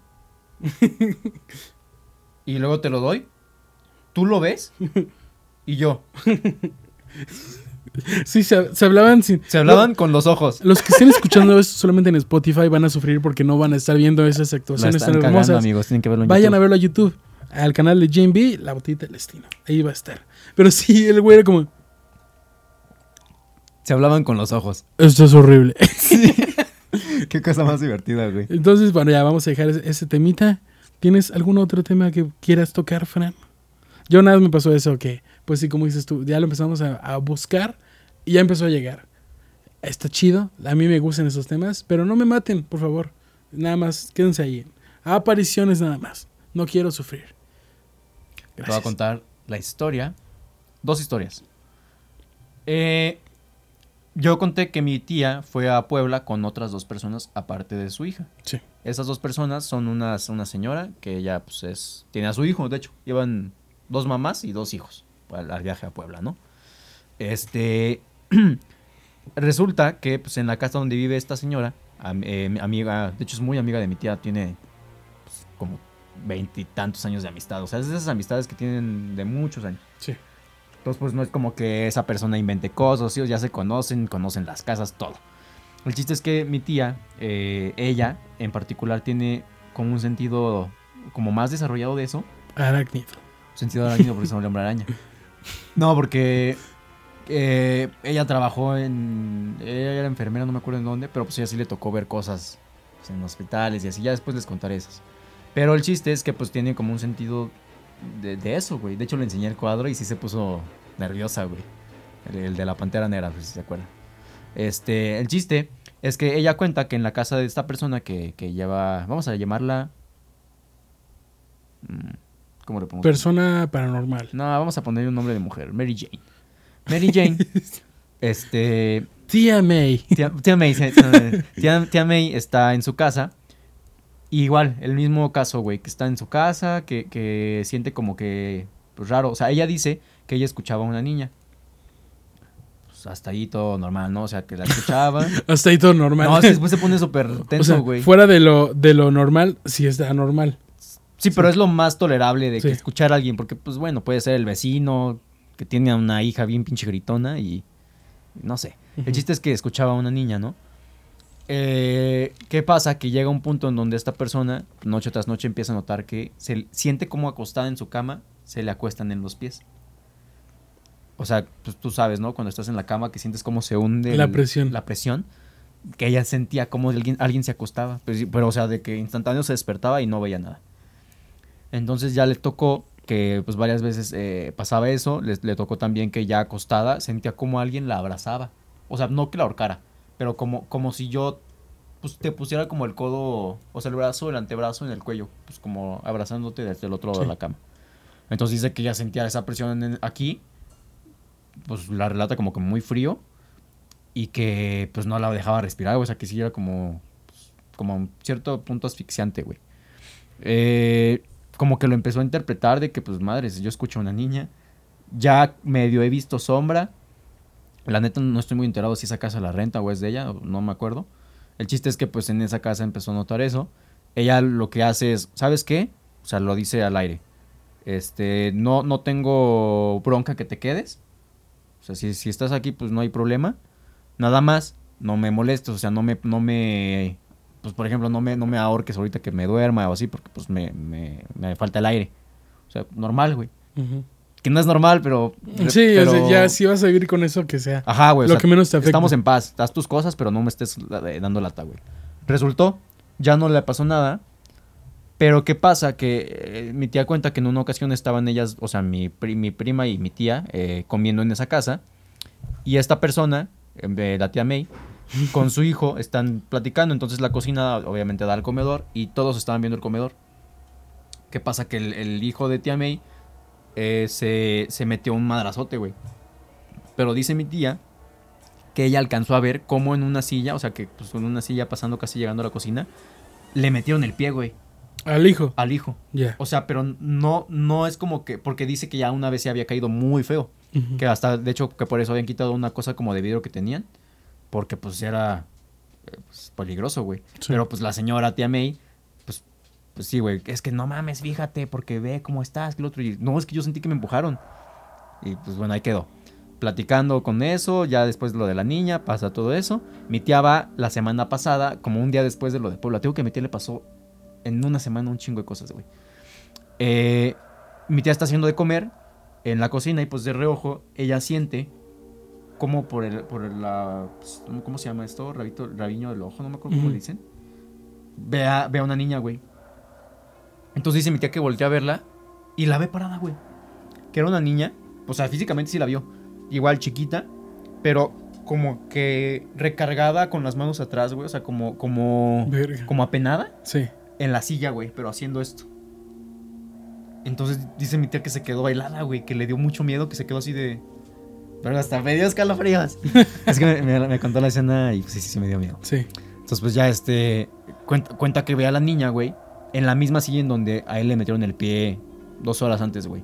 y luego te lo doy, tú lo ves y yo. Sí, se, se hablaban sin... Se hablaban con los ojos. Los que estén escuchando esto solamente en Spotify van a sufrir porque no van a estar viendo esas actuaciones tan cagando, hermosas. amigos, tienen que verlo en Vayan a verlo a YouTube. Al canal de JB, La Botita del Destino. Ahí va a estar. Pero sí, el güey era como... Se hablaban con los ojos. Esto es horrible. Qué cosa más divertida, güey. Entonces, bueno, ya vamos a dejar ese, ese temita. ¿Tienes algún otro tema que quieras tocar, Fran? Yo nada más me pasó eso, que, pues sí, como dices tú, ya lo empezamos a, a buscar y ya empezó a llegar. Está chido, a mí me gustan esos temas, pero no me maten, por favor. Nada más, quédense ahí. Apariciones nada más. No quiero sufrir. Te voy a contar la historia. Dos historias. Eh, yo conté que mi tía fue a Puebla con otras dos personas aparte de su hija. Sí. Esas dos personas son unas, una señora que ella pues es, tiene a su hijo, de hecho. Llevan dos mamás y dos hijos al, al viaje a Puebla, ¿no? Este... resulta que pues, en la casa donde vive esta señora, am- eh, mi amiga, de hecho es muy amiga de mi tía, tiene pues, como veintitantos años de amistad. O sea, es de esas amistades que tienen de muchos años. Sí. Entonces, pues no es como que esa persona invente cosas, ellos ya se conocen, conocen las casas, todo. El chiste es que mi tía, eh, ella en particular, tiene como un sentido como más desarrollado de eso. Arácnido. Sentido arácnido, porque es un hombre araña. No, porque eh, ella trabajó en. Ella era enfermera, no me acuerdo en dónde, pero pues ella sí le tocó ver cosas pues, en hospitales y así. Ya después les contaré esas. Pero el chiste es que pues tiene como un sentido de, de eso, güey. De hecho le enseñé el cuadro y sí se puso nerviosa, güey. El, el de la pantera negra, pues, si se acuerdan. Este, el chiste es que ella cuenta que en la casa de esta persona que, que lleva. Vamos a llamarla. mm, ¿Cómo le ponemos? Persona paranormal. No, vamos a ponerle un nombre de mujer. Mary Jane. Mary Jane. este. Tía May. Tía, tía May, tía, May está en su casa. Y igual, el mismo caso, güey, que está en su casa, que, que siente como que. Pues raro. O sea, ella dice que ella escuchaba a una niña. Pues hasta ahí todo normal, ¿no? O sea, que la escuchaba. Hasta ahí todo normal. no, es después se pone súper o tenso, sea, güey. fuera de lo, de lo normal, sí está normal. Sí, pero es lo más tolerable de que Sí. escuchar a alguien, porque pues bueno, puede ser el vecino que tiene a una hija bien pinche gritona y no sé. El Ujú. chiste es que escuchaba a una niña, ¿no? Eh, ¿Qué pasa? Que llega un punto en donde esta persona, noche tras noche, empieza a notar que se siente como acostada en su cama, se le acuestan en los pies. O sea, pues tú sabes, ¿no? Cuando estás en la cama que sientes cómo se hunde La el- presión. La presión. que ella sentía como alguien, alguien se acostaba. Pero, sí, pero, o sea, de que instantáneo se despertaba y no veía nada. Entonces ya le tocó que pues varias veces eh, pasaba eso, le, le tocó también que ya acostada sentía como alguien la abrazaba. O sea, no que la ahorcara, pero como, como si yo pues, te pusiera como el codo, o sea, el brazo, el antebrazo en el cuello, pues como abrazándote desde el otro lado de la cama. Entonces dice que ya sentía esa presión en- aquí, pues la relata como que muy frío y que pues no la dejaba respirar, o sea, que sí era como, pues, como un cierto punto asfixiante, güey. Eh, como que lo empezó a interpretar de que, pues madres, yo escucho a una niña, ya medio he visto sombra, la neta no estoy muy enterado si esa casa la renta o es de ella, no me acuerdo. El chiste es que pues en esa casa empezó a notar eso. Ella lo que hace es, ¿sabes qué? O sea, lo dice al aire. Este, no, no tengo bronca que te quedes. O sea, si, si estás aquí, pues no hay problema. Nada más, no me molestes, o sea, no me, no me, pues por ejemplo, no me, no me ahorques ahorita que me duerma o así, porque pues me, me, me falta el aire. O sea, normal, güey. Ujú. Que no es normal, pero... Sí, pero- o sea, ya si vas a vivir con eso, que sea. Ajá, güey. o lo sea, que menos te afecta. Estamos en paz. Haz tus cosas, pero no me estés dando lata, güey. Resultó, ya no le pasó nada. Pero ¿qué pasa? Que eh, mi tía cuenta que en una ocasión estaban ellas, o sea, mi, pri- mi prima y mi tía eh, comiendo en esa casa. Y esta persona, eh, la tía May, con su hijo están platicando. Entonces la cocina obviamente da al comedor y todos estaban viendo el comedor. ¿Qué pasa? Que el, el hijo de tía May eh, se, se metió un madrazote, güey. Pero dice mi tía que ella alcanzó a ver cómo en una silla, o sea, que pues en una silla pasando casi llegando a la cocina, le metieron el pie, güey, Al hijo. al hijo. Ya. O sea, pero no, no es como que, porque dice que ya una vez se había caído muy feo. Que hasta, de hecho, que por eso habían quitado una cosa como de vidrio que tenían. Porque pues era eh, pues, peligroso, güey. Sí. Pero pues la señora, tía May, pues, pues sí, güey. Es que no mames, fíjate, porque ve cómo estás, que el otro. Y, no, es que yo sentí que me empujaron. Y pues bueno, ahí quedó. Platicando con eso, ya después lo de la niña, pasa todo eso. Mi tía va la semana pasada, como un día después de lo de Puebla. Tengo que mi tía le pasó en una semana un chingo de cosas, güey. Eh, mi tía está haciendo de comer en la cocina y pues de reojo ella siente como por el, por el, la, pues, ¿cómo se llama esto? Rabito, rabiño del ojo, no me acuerdo cómo le dicen. Ve a, ve a una niña, güey. Entonces dice mi tía que voltea a verla y la ve parada, güey. Que era una niña, o sea, físicamente sí la vio. Igual chiquita, pero como que recargada con las manos atrás, güey. O sea, como, como, Verga. como apenada Sí. en la silla, güey, pero haciendo esto. Entonces dice mi tía que se quedó bailada, güey, que le dio mucho miedo, que se quedó así de... Pero hasta me dio escalofríos. es que me, me- me contó la escena y pues sí, sí, sí me dio miedo. Sí. Entonces pues ya este... Cuenta, cuenta que ve a la niña, güey, en la misma silla en donde a él le metieron el pie dos horas antes, güey.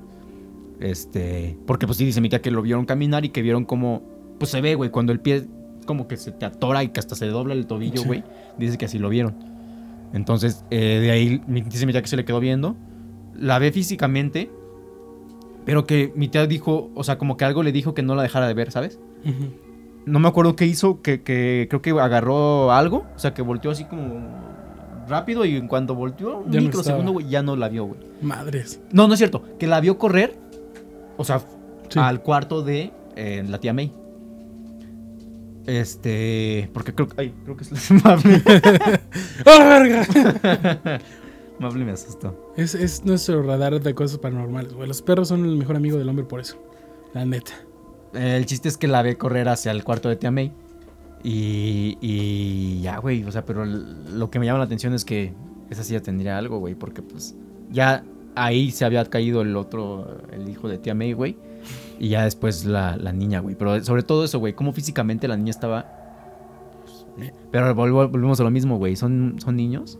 Este... Porque pues sí, dice mi tía que lo vieron caminar y que vieron como... Pues se ve, güey, cuando el pie como que se te atora y que hasta se dobla el tobillo, Sí. güey. Dice que así lo vieron. Entonces, eh, de ahí dice mi tía que se le quedó viendo. La ve físicamente, pero que mi tía dijo, o sea, como que algo le dijo que no la dejara de ver, ¿sabes? No me acuerdo qué hizo, que, que creo que agarró algo, o sea, que volteó así como rápido y en cuanto volteó un Ya microsegundo, güey, ya no la vio, güey. Madres. No, no es cierto, que la vio correr, o sea, Sí. al cuarto de eh, la tía May. Este, porque creo que, ay, creo que es la. ¡Ah, verga! Mable me asustó. Es, es nuestro radar de cosas paranormales, güey. Los perros son el mejor amigo del hombre por eso. La neta. El chiste es que la ve correr hacia el cuarto de tía May. Y, y ya, güey. O sea, pero lo que me llama la atención es que esa ya tendría algo, güey. Porque pues ya ahí se había caído el otro, el hijo de tía May, güey. Y ya después la, la niña, güey. Pero sobre todo eso, güey. Cómo físicamente la niña estaba... pues, Pero volvo- volvemos a lo mismo, güey. ¿Son, ¿Son niños?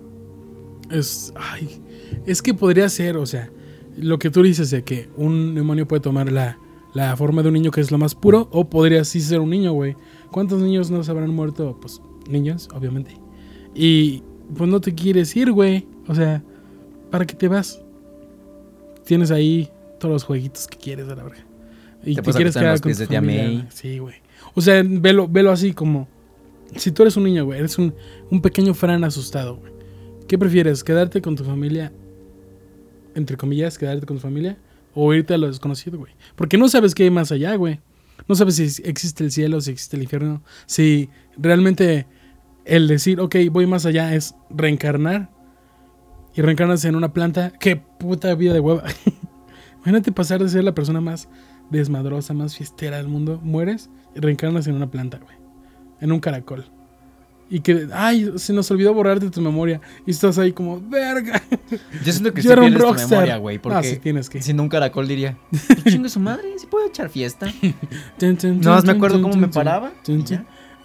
Es. Ay. Es que podría ser, o sea, lo que tú dices de que un demonio puede tomar la, la forma de un niño que es lo más puro, o podría sí ser un niño, güey. ¿Cuántos niños no se habrán muerto? Pues niños, obviamente. Y pues no te quieres ir, güey. O sea, ¿para qué te vas? Tienes ahí todos los jueguitos que quieres, a la verga. Y Te quieres quedar con tu familia. Sí, güey. O sea, velo, velo así como... Si tú eres un niño, güey, eres un, un pequeño Fran asustado, güey. ¿Qué prefieres? ¿Quedarte con tu familia? Entre comillas, quedarte con tu familia. O irte a lo desconocido, güey. Porque no sabes qué hay más allá, güey. No sabes si existe el cielo, si existe el infierno. Si realmente el decir, ok, voy más allá, es reencarnar. Y reencarnarse en una planta. Qué puta vida de hueva. Imagínate pasar de ser la persona más desmadrosa, más fiestera del mundo. Mueres y reencarnas en una planta, güey. En un caracol. Y que, ay, se nos olvidó borrarte tu memoria. Y estás ahí como, verga. Yo siento que sí un pierdes tu rockstar. memoria, güey. Ah, Porque sí, tienes que. siendo un caracol diría, chingue su madre, si puedo echar fiesta. Nada más me acuerdo cómo me paraba.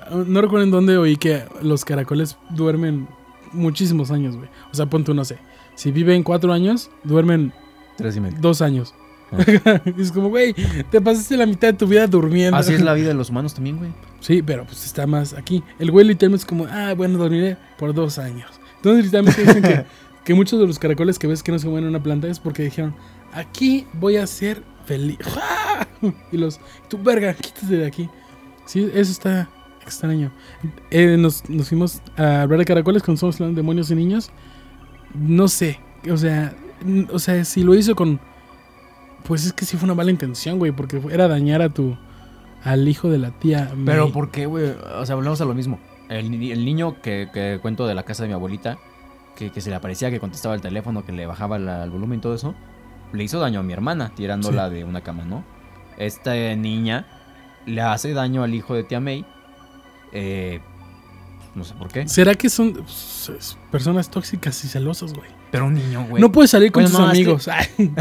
Ah, No recuerdo en dónde oí que los caracoles duermen muchísimos años, güey. O sea, pon tú, no sé. Si viven cuatro años, duermen Tres y medio. dos años. Es como, güey, te pasaste la mitad de tu vida durmiendo. Así es la vida de los humanos también, güey. Sí, pero pues está más aquí. El güey literalmente es como, ah, bueno, dormiré por dos años. Entonces literalmente dicen que, que muchos de los caracoles que ves que no se mueven en una planta es porque dijeron, aquí voy a ser feliz. y los, tu verga, quítate de aquí. Sí, eso está extraño. Eh, nos, nos fuimos a hablar de caracoles hablando de demonios y niños. No sé, o sea, o sea, si lo hizo con... Pues es que sí fue una mala intención, güey, porque era dañar a tu... Al hijo de la tía. Pero May. ¿por qué, güey? O sea, volvemos a lo mismo. El, ni- el niño que, que cuento de la casa de mi abuelita, que, que se le aparecía, que contestaba el teléfono, que le bajaba la- el volumen y todo eso, le hizo daño a mi hermana, tirándola de una cama, ¿no? Esta niña le hace daño al hijo de tía May. eh, no sé por qué. ¿Será que son pues, personas tóxicas y celosas, güey? Pero un niño, güey. No puedes salir con Bueno, tus no, es que- amigos.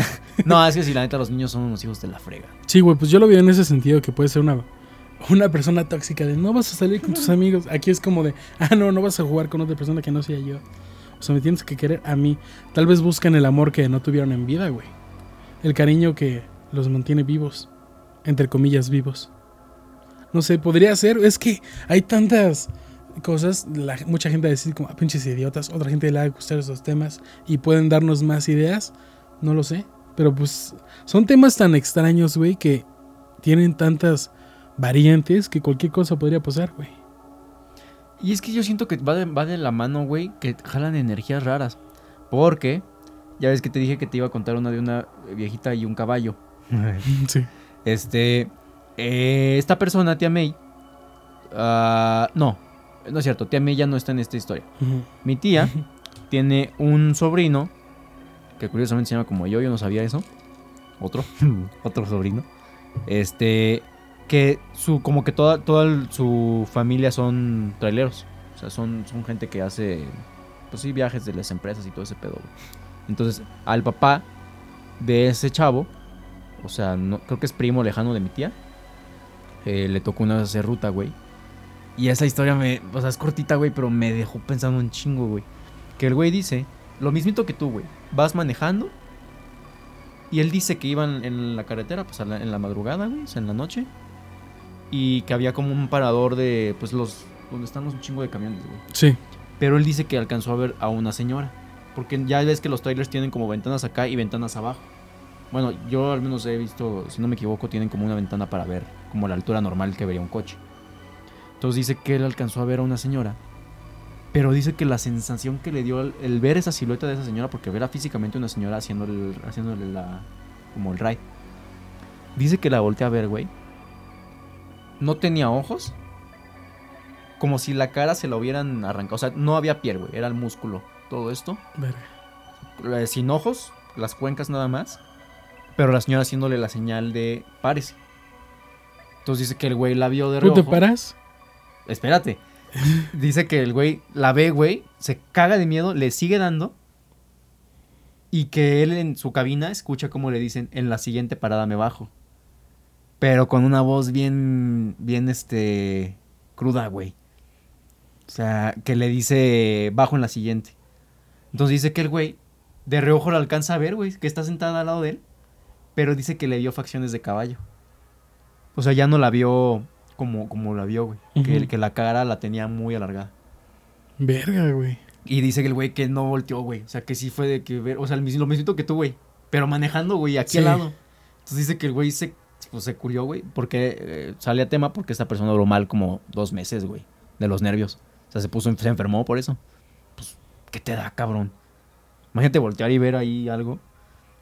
No, es que si la neta los niños son unos hijos de la frega. Sí, güey, pues yo lo veo en ese sentido que puede ser una, una persona tóxica de no vas a salir con tus amigos. Aquí es como de, ah, no, no vas a jugar con otra persona que no sea yo. O sea, me tienes que querer a mí. Tal vez buscan el amor que no tuvieron en vida, güey. El cariño que los mantiene vivos. Entre comillas, vivos. No sé, podría ser. Es que hay tantas cosas. la- mucha gente va a decir como, ah, pinches idiotas. Otra gente le va a gustar esos temas y pueden darnos más ideas. No lo sé. Pero pues son temas tan extraños, güey, que tienen tantas variantes que cualquier cosa podría pasar, güey. Y es que yo siento que va de, va de la mano, güey, que jalan energías raras. Porque, ya ves que te dije que te iba a contar una de una viejita y un caballo. Sí. Este, eh, esta persona, tía May, ah, no, no es cierto, tía May ya no está en esta historia. Mi tía tiene un sobrino, que curiosamente se llama como yo, yo no sabía eso. Otro, otro sobrino. Este, que su, como que toda, toda su familia son traileros. O sea, son, son gente que hace, pues sí, viajes de las empresas y todo ese pedo. güey. Entonces, al papá de ese chavo, o sea, no, creo que es primo lejano de mi tía, eh, le tocó una vez hacer ruta, güey. Y esa historia me, o sea, es cortita, güey, pero me dejó pensando un chingo, güey. Que el güey dice, lo mismito que tú, güey. Vas manejando y él dice que iban en la carretera, pues la- en la madrugada, güey, o sea, en la noche. Y que había como un parador de, pues los, donde están los un chingo de camiones, güey. Sí. Pero él dice que alcanzó a ver a una señora. Porque ya ves que los trailers tienen como ventanas acá y ventanas abajo. Bueno, yo al menos he visto, si no me equivoco, tienen como una ventana para ver como la altura normal que vería un coche. Entonces dice que él alcanzó a ver a una señora. Pero dice que la sensación que le dio el, el ver esa silueta de esa señora, porque era físicamente una señora haciéndole, haciéndole la, como el ride. Dice que la voltea a ver, güey. No tenía ojos. Como si la cara se la hubieran arrancado. O sea, no había piel, güey. Era el músculo. Todo esto. Verga. Eh, sin ojos, las cuencas nada más. Pero la señora haciéndole la señal de párese. Entonces dice que el güey la vio de ¿Tú reojo. te paras? Espérate. Dice que el güey la ve, güey, se caga de miedo, le sigue dando. Y que él en su cabina escucha como le dicen, en la siguiente parada me bajo. Pero con una voz bien, bien, este, cruda, güey. O sea, que le dice, bajo en la siguiente. Entonces dice que el güey, de reojo lo alcanza a ver, güey, que está sentada al lado de él. Pero dice que le vio facciones de caballo. O sea, ya no la vio como, como la vio, güey. que, Ujú. que la cara la tenía muy alargada. Verga, güey. Y dice que el güey que no volteó, güey. O sea, que sí fue de que ver. O sea, lo mismo que tú, güey. Pero manejando, güey, aquí Sí. al lado. Entonces dice que el güey se, pues, se culió, güey. Porque eh, sale a tema porque esta persona duró mal como dos meses, güey. De los nervios. O sea, se puso, se enfermó por eso. Pues, ¿qué te da, cabrón? Imagínate voltear y ver ahí algo.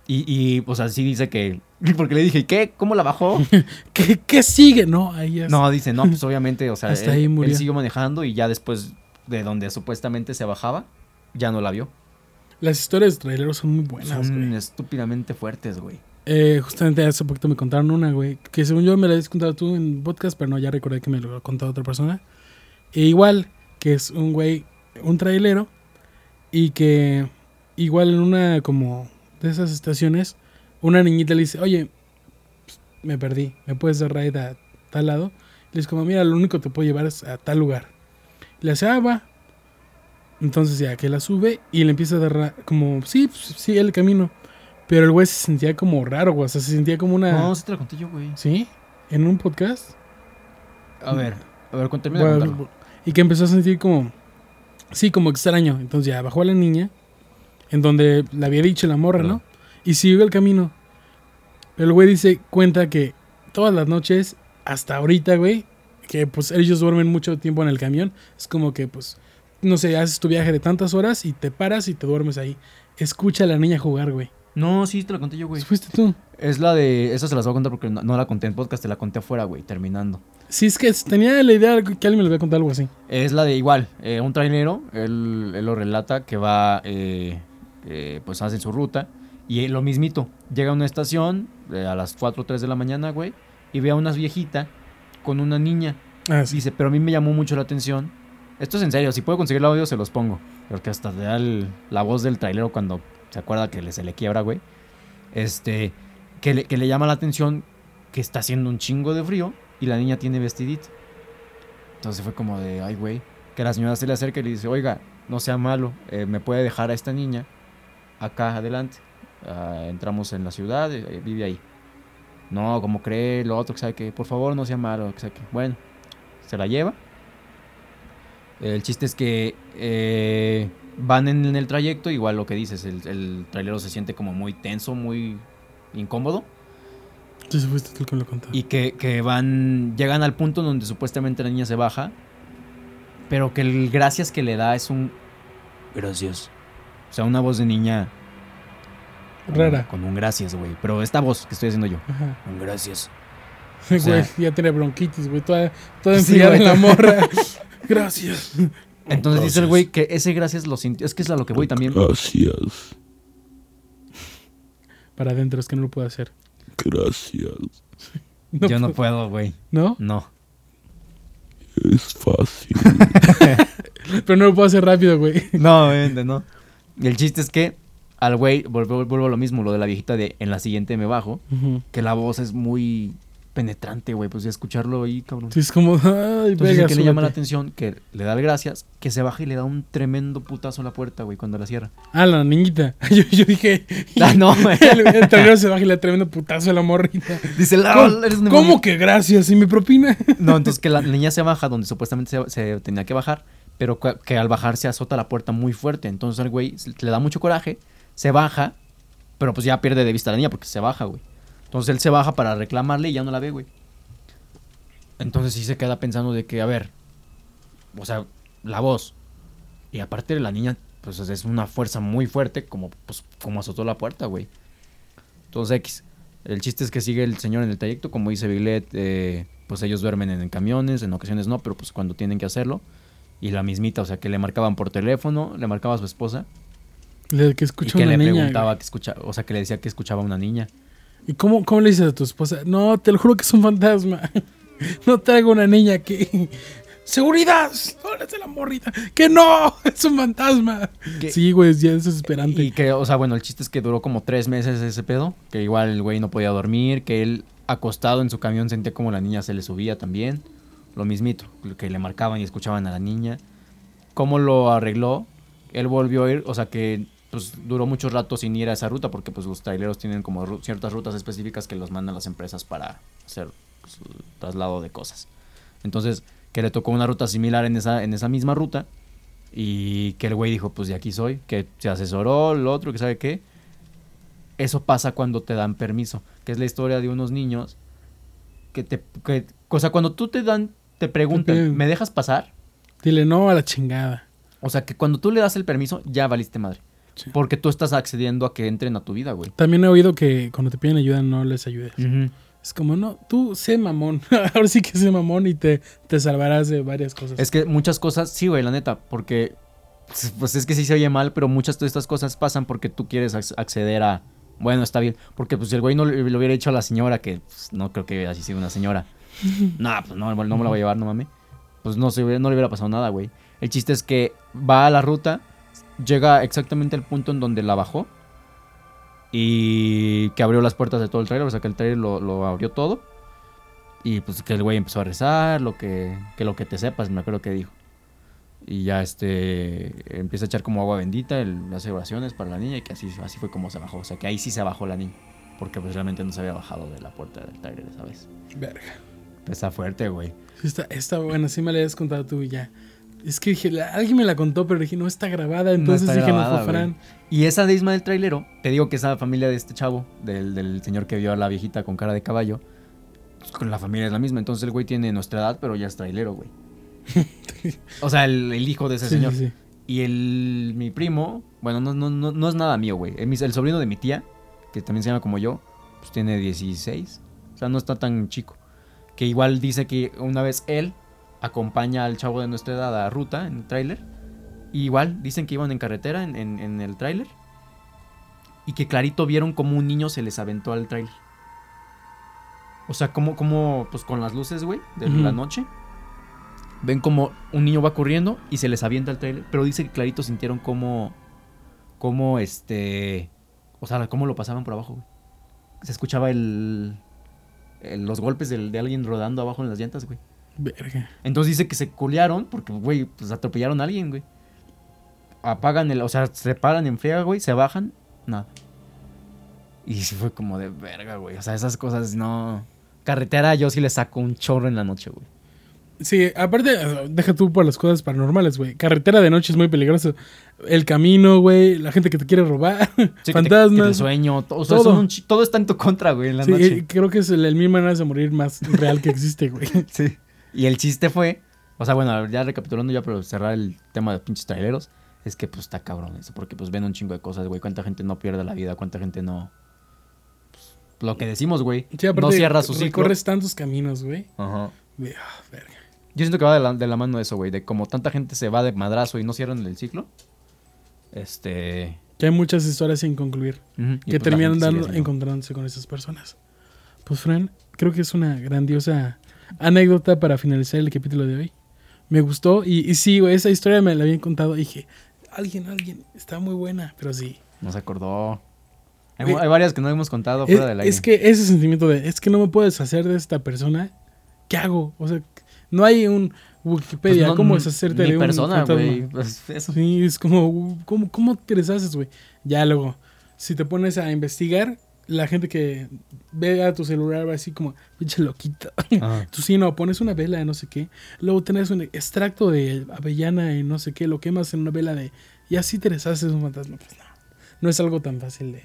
Y, y pues así dice que. Porque le dije, ¿qué? ¿Cómo la bajó? ¿Qué, qué sigue? No, ahí ya No, dice, no, pues obviamente, o sea, Hasta él, ahí él murió. siguió manejando y ya después de donde supuestamente se bajaba, ya no la vio. Las historias de traileros son muy buenas, Son güey. estúpidamente fuertes, güey. Eh, justamente hace poquito me contaron una, güey. Que según yo me la habías contado tú en podcast, pero no, ya recordé que me lo contado otra persona. E igual, que es un güey, un trailero, y que igual en una como de esas estaciones, una niñita le dice, oye, pues, me perdí, ¿me puedes dar ride a tal lado? Le dice como, mira, lo único que te puedo llevar es a tal lugar. Le hace, ah, va. Entonces ya que la sube y le empieza a dar como, sí, pues, sí, el camino. Pero el güey se sentía como raro, güey. O sea, se sentía como una... No, sí te la conté yo, güey. ¿Sí? En un podcast. A ver, a ver, cuéntame Bueno, y que empezó a sentir como... Sí, como extraño. Entonces ya bajó a la niña. En donde le había dicho la morra, ¿no? Y siguió el camino. Pero el güey dice, cuenta que todas las noches, hasta ahorita, güey, que pues ellos duermen mucho tiempo en el camión. Es como que, pues, no sé, haces tu viaje de tantas horas y te paras y te duermes ahí. Escucha a la niña jugar, güey. No, sí, te la conté yo, güey. Fuiste tú. Es la de. Esa se las voy a contar porque no, no la conté en podcast, te la conté afuera, güey, terminando. Sí, es que tenía la idea que alguien me lo había contado algo así. Es la de igual, eh, un trailero, él, él lo relata que va, eh, eh, pues hace su ruta. Y él lo mismito, llega a una estación eh, a las 4 o 3 de la mañana, güey, y ve a una viejita con una niña. Ah, sí. Dice, pero a mí me llamó mucho la atención. Esto es en serio, si puedo conseguir el audio se los pongo. Porque hasta te da el- la voz del trailero cuando se acuerda que le, se le quiebra, güey. Este, que le, que le llama la atención que está haciendo un chingo de frío y la niña tiene vestidito. Entonces fue como de, ay, güey. Que la señora se le acerca y le dice, oiga, no sea malo, eh, me puede dejar a esta niña acá adelante. Ah, entramos en la ciudad, eh, vive ahí. No, como cree, lo otro, que sabe que, por favor, no sea malo, que sabe que. Bueno, se la lleva. El chiste es que eh, van en, en el trayecto, igual lo que dices, el, el trailero se siente como muy tenso, muy incómodo. Entonces fuiste tú el que lo. Y que, que van, llegan al punto donde supuestamente la niña se baja, pero que el gracias que le da es un gracias. O sea, una voz de niña Rara. Con un gracias, güey. Pero esta voz que estoy haciendo yo, Ajá. un gracias. Güey, sea- ya tiene bronquitis, güey. Toda, toda Sí, enfriada en la morra. Gracias. Entonces dice el güey que ese gracias lo sintió. Es que es a lo que voy también. Gracias, Para adentro, es que no lo puedo hacer. gracias. Yo no puedo, güey. ¿No? No. Es fácil. Pero no lo puedo hacer rápido, güey. No, obviamente no. Y el chiste es que al güey, vuelvo, vuelvo a lo mismo, lo de la viejita de en la siguiente me bajo, que la voz es muy penetrante, güey. Pues escucharlo ahí, cabrón. Sí, es como, ay, Entonces venga, que le llama la atención, que le da el gracias, que se baja y le da un tremendo putazo a la puerta, güey, cuando la cierra. Ah, la niñita. Yo, yo dije. Ah, no, güey. el, el trailero se baja y le da tremendo putazo a la morrita. Dice, "La- ¿Cómo, eres un cómo demonio". que gracias? ¿Y mi propina? No, entonces que la niña se baja donde supuestamente se, se tenía que bajar, pero que, que al bajar se azota la puerta muy fuerte. Entonces el güey le da mucho coraje, se baja, pero pues ya pierde de vista a la niña porque se baja, güey. Entonces él se baja para reclamarle y ya no la ve, güey. Entonces sí se queda pensando de que, a ver, o sea, la voz. Y aparte la niña, pues es una fuerza muy fuerte, como, pues, como azotó la puerta, güey. Entonces X. El chiste es que sigue el señor en el trayecto, como dice Biglet, eh, pues ellos duermen en, camiones, en ocasiones no, pero pues cuando tienen que hacerlo. Y la mismita, o sea, que le marcaban por teléfono, le marcaba a su esposa Le que y escucha que una le niña. preguntaba güey. que escucha, o sea, que le decía que escuchaba una niña. ¿Y cómo, cómo le dices a tu esposa? No, te lo juro que es un fantasma. No traigo una niña aquí. ¡Seguridad! ¡No de la morrita! ¡Que no! ¡Es un fantasma! Sí, güey, ya es desesperante. Y que, o sea, bueno, el chiste es que duró como tres meses ese pedo, que igual el güey no podía dormir, que él acostado en su camión sentía como la niña se le subía también. Lo mismito, que le marcaban y escuchaban a la niña. ¿Cómo lo arregló? Él volvió a ir, o sea que pues duró mucho rato sin ir a esa ruta porque pues los traileros tienen como ru- ciertas rutas específicas que los mandan las empresas para hacer pues, traslado de cosas. Entonces, que le tocó una ruta similar en esa, en esa misma ruta y que el güey dijo, pues de aquí soy, que se asesoró, el otro, que sabe qué. Eso pasa cuando te dan permiso, que es la historia de unos niños que te... Que, o sea, cuando tú te dan, te preguntan. ¿me dejas pasar? Dile no a la chingada. O sea, que cuando tú le das el permiso, ya valiste madre. Sí. Porque tú estás accediendo a que entren a tu vida, güey. También he oído que cuando te piden ayuda no les ayudes. Mm. Es como, no, tú sé mamón. Ahora sí que sé mamón y te, te salvarás de varias cosas. Es que muchas cosas, sí, güey, la neta, porque pues, es que sí se oye mal, pero muchas de estas cosas pasan porque tú quieres ac- acceder a, bueno, está bien, porque pues si el güey no le, le hubiera dicho a la señora, que pues, no creo que así sea una señora, no, pues no, no me la voy a llevar, no mames, pues no, se, hubiera- no le hubiera pasado nada, güey. El chiste es que va a la ruta, llega exactamente al punto en donde la bajó y que abrió las puertas de todo el trailer, o sea que el trailer lo, lo abrió todo. Y pues que el güey empezó a rezar, lo que, que lo que te sepas, me acuerdo que dijo. Y ya este empieza a echar como agua bendita, el, hace oraciones para la niña y que así, así fue como se bajó. O sea que ahí sí se bajó la niña. Porque pues realmente no se había bajado de la puerta del trailer, ¿sabes? Verga. Está fuerte, güey. Está, está buena, sí me la habías contado tú y ya. Es que dije, alguien me la contó, pero dije, no está grabada. Entonces está dije, grabada, no fue Fran. Y esa misma del trailero, te digo que esa familia de este chavo, del, del señor que vio a la viejita con cara de caballo, pues, con la familia es la misma. Entonces el güey tiene nuestra edad, pero ya es trailero, güey. o sea, el, el hijo de ese Sí, señor. sí, sí. Y el, mi primo, bueno, no, no, no, no es nada mío, güey. El, el sobrino de mi tía, que también se llama como yo, pues tiene 16. O sea, no está tan chico. Que igual dice que una vez él acompaña al chavo de nuestra edad a ruta en el tráiler. Igual dicen que iban en carretera en, en- en el tráiler. Y que clarito vieron como un niño se les aventó al tráiler. O sea, como, como, pues con las luces, güey, de la noche. Ven como un niño va corriendo y se les avienta el trailer. Pero dice que clarito sintieron como. Como este. O sea, cómo lo pasaban por abajo, güey. Se escuchaba el. el- los golpes del- de alguien rodando abajo en las llantas, güey. Verga. Entonces dice que se culearon porque, güey, pues atropellaron a alguien, güey. Apagan el. O sea, se paran en friega, güey, se bajan, nada. Y sí fue como de verga, güey. O sea, esas cosas no. Carretera yo sí le saco un chorro en la noche, güey. Sí, aparte, deja tú por las cosas paranormales, güey. Carretera de noche es muy peligroso. El camino, güey, la gente que te quiere robar, Sí, que te- que te fantasmas. sueño, to- o sea, todo. un está en tu contra, güey, en la Sí, noche. eh, creo que es el, el mil maneras de morir más real que existe, güey. Sí. Y el chiste fue, o sea, bueno, ya recapitulando ya, pero cerrar el tema de pinches traileros, es que pues está cabrón eso, porque pues ven un chingo de cosas, güey, cuánta gente no pierde la vida, cuánta gente no... pues, lo que decimos, güey, Sí, no cierra su ciclo. Recorres tantos caminos, güey. Ajá. Ah, verga. Yo siento que va de la, de la mano eso, güey, de como tanta gente se va de madrazo y no cierran el ciclo. Este... Que hay muchas historias sin concluir. que pues, terminan dando, encontrándose con esas personas. Pues, Fran, creo que es una grandiosa anécdota para finalizar el capítulo de hoy. Me gustó y, y sí, güey, esa historia me la habían contado y dije, alguien, alguien, está muy buena, pero sí. No se acordó. Hay, varias que no hemos contado Es, fuera del aire. es que ese sentimiento de, es que no me puedo deshacer de esta persona, ¿qué hago? O sea, no hay un Pues Wikipedia, no, ¿cómo deshacerte de un persona, güey. Pues. Sí, es como, ¿cómo, cómo te deshaces, güey? Ya luego, si te pones a investigar, la gente que ve a tu celular va así como, pinche loquito. Ajá. Tú sí, no, pones una vela de no sé qué, luego tenés un extracto de avellana y no sé qué, lo quemas en una vela de... Y así te deshaces de un fantasma. Pues no, no es algo tan fácil de,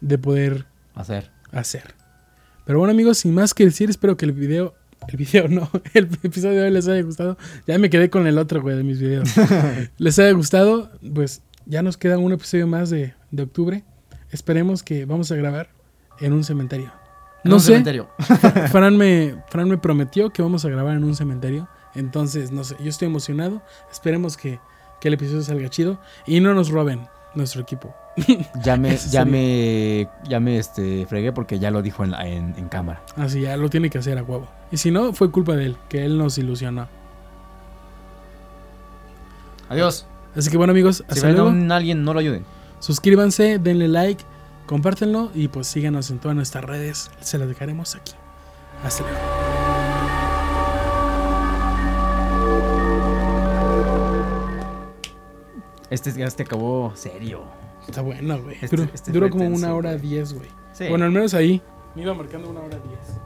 de poder Hacer. hacer. Pero bueno amigos, sin más que decir, espero que el video... El video no, el episodio de hoy les haya gustado. Ya me quedé con el otro, güey, de mis videos. les haya gustado, pues ya nos queda un episodio más de, de octubre. Esperemos que vamos a grabar en un cementerio. En No un sé, cementerio. Fran me, Fran me prometió que vamos a grabar en un cementerio. Entonces, no sé, yo estoy emocionado. Esperemos que, que el episodio salga chido y no nos roben nuestro equipo. Ya me, ya me, ya me este, fregué porque ya lo dijo en, la- en, en cámara. Así ya lo tiene que hacer a huevo. Y si no, fue culpa de él, que él nos ilusionó. Adiós. Así que bueno amigos, Si hasta ven a luego. alguien, no lo ayuden. Suscríbanse, denle like, compártenlo y pues síganos en todas nuestras redes. Se las dejaremos aquí. Hasta luego. Este ya este acabó serio. Está bueno, güey. Este- este duró como tenso, una hora diez, güey. Sí. Bueno, al menos ahí. Me iba marcando una hora diez.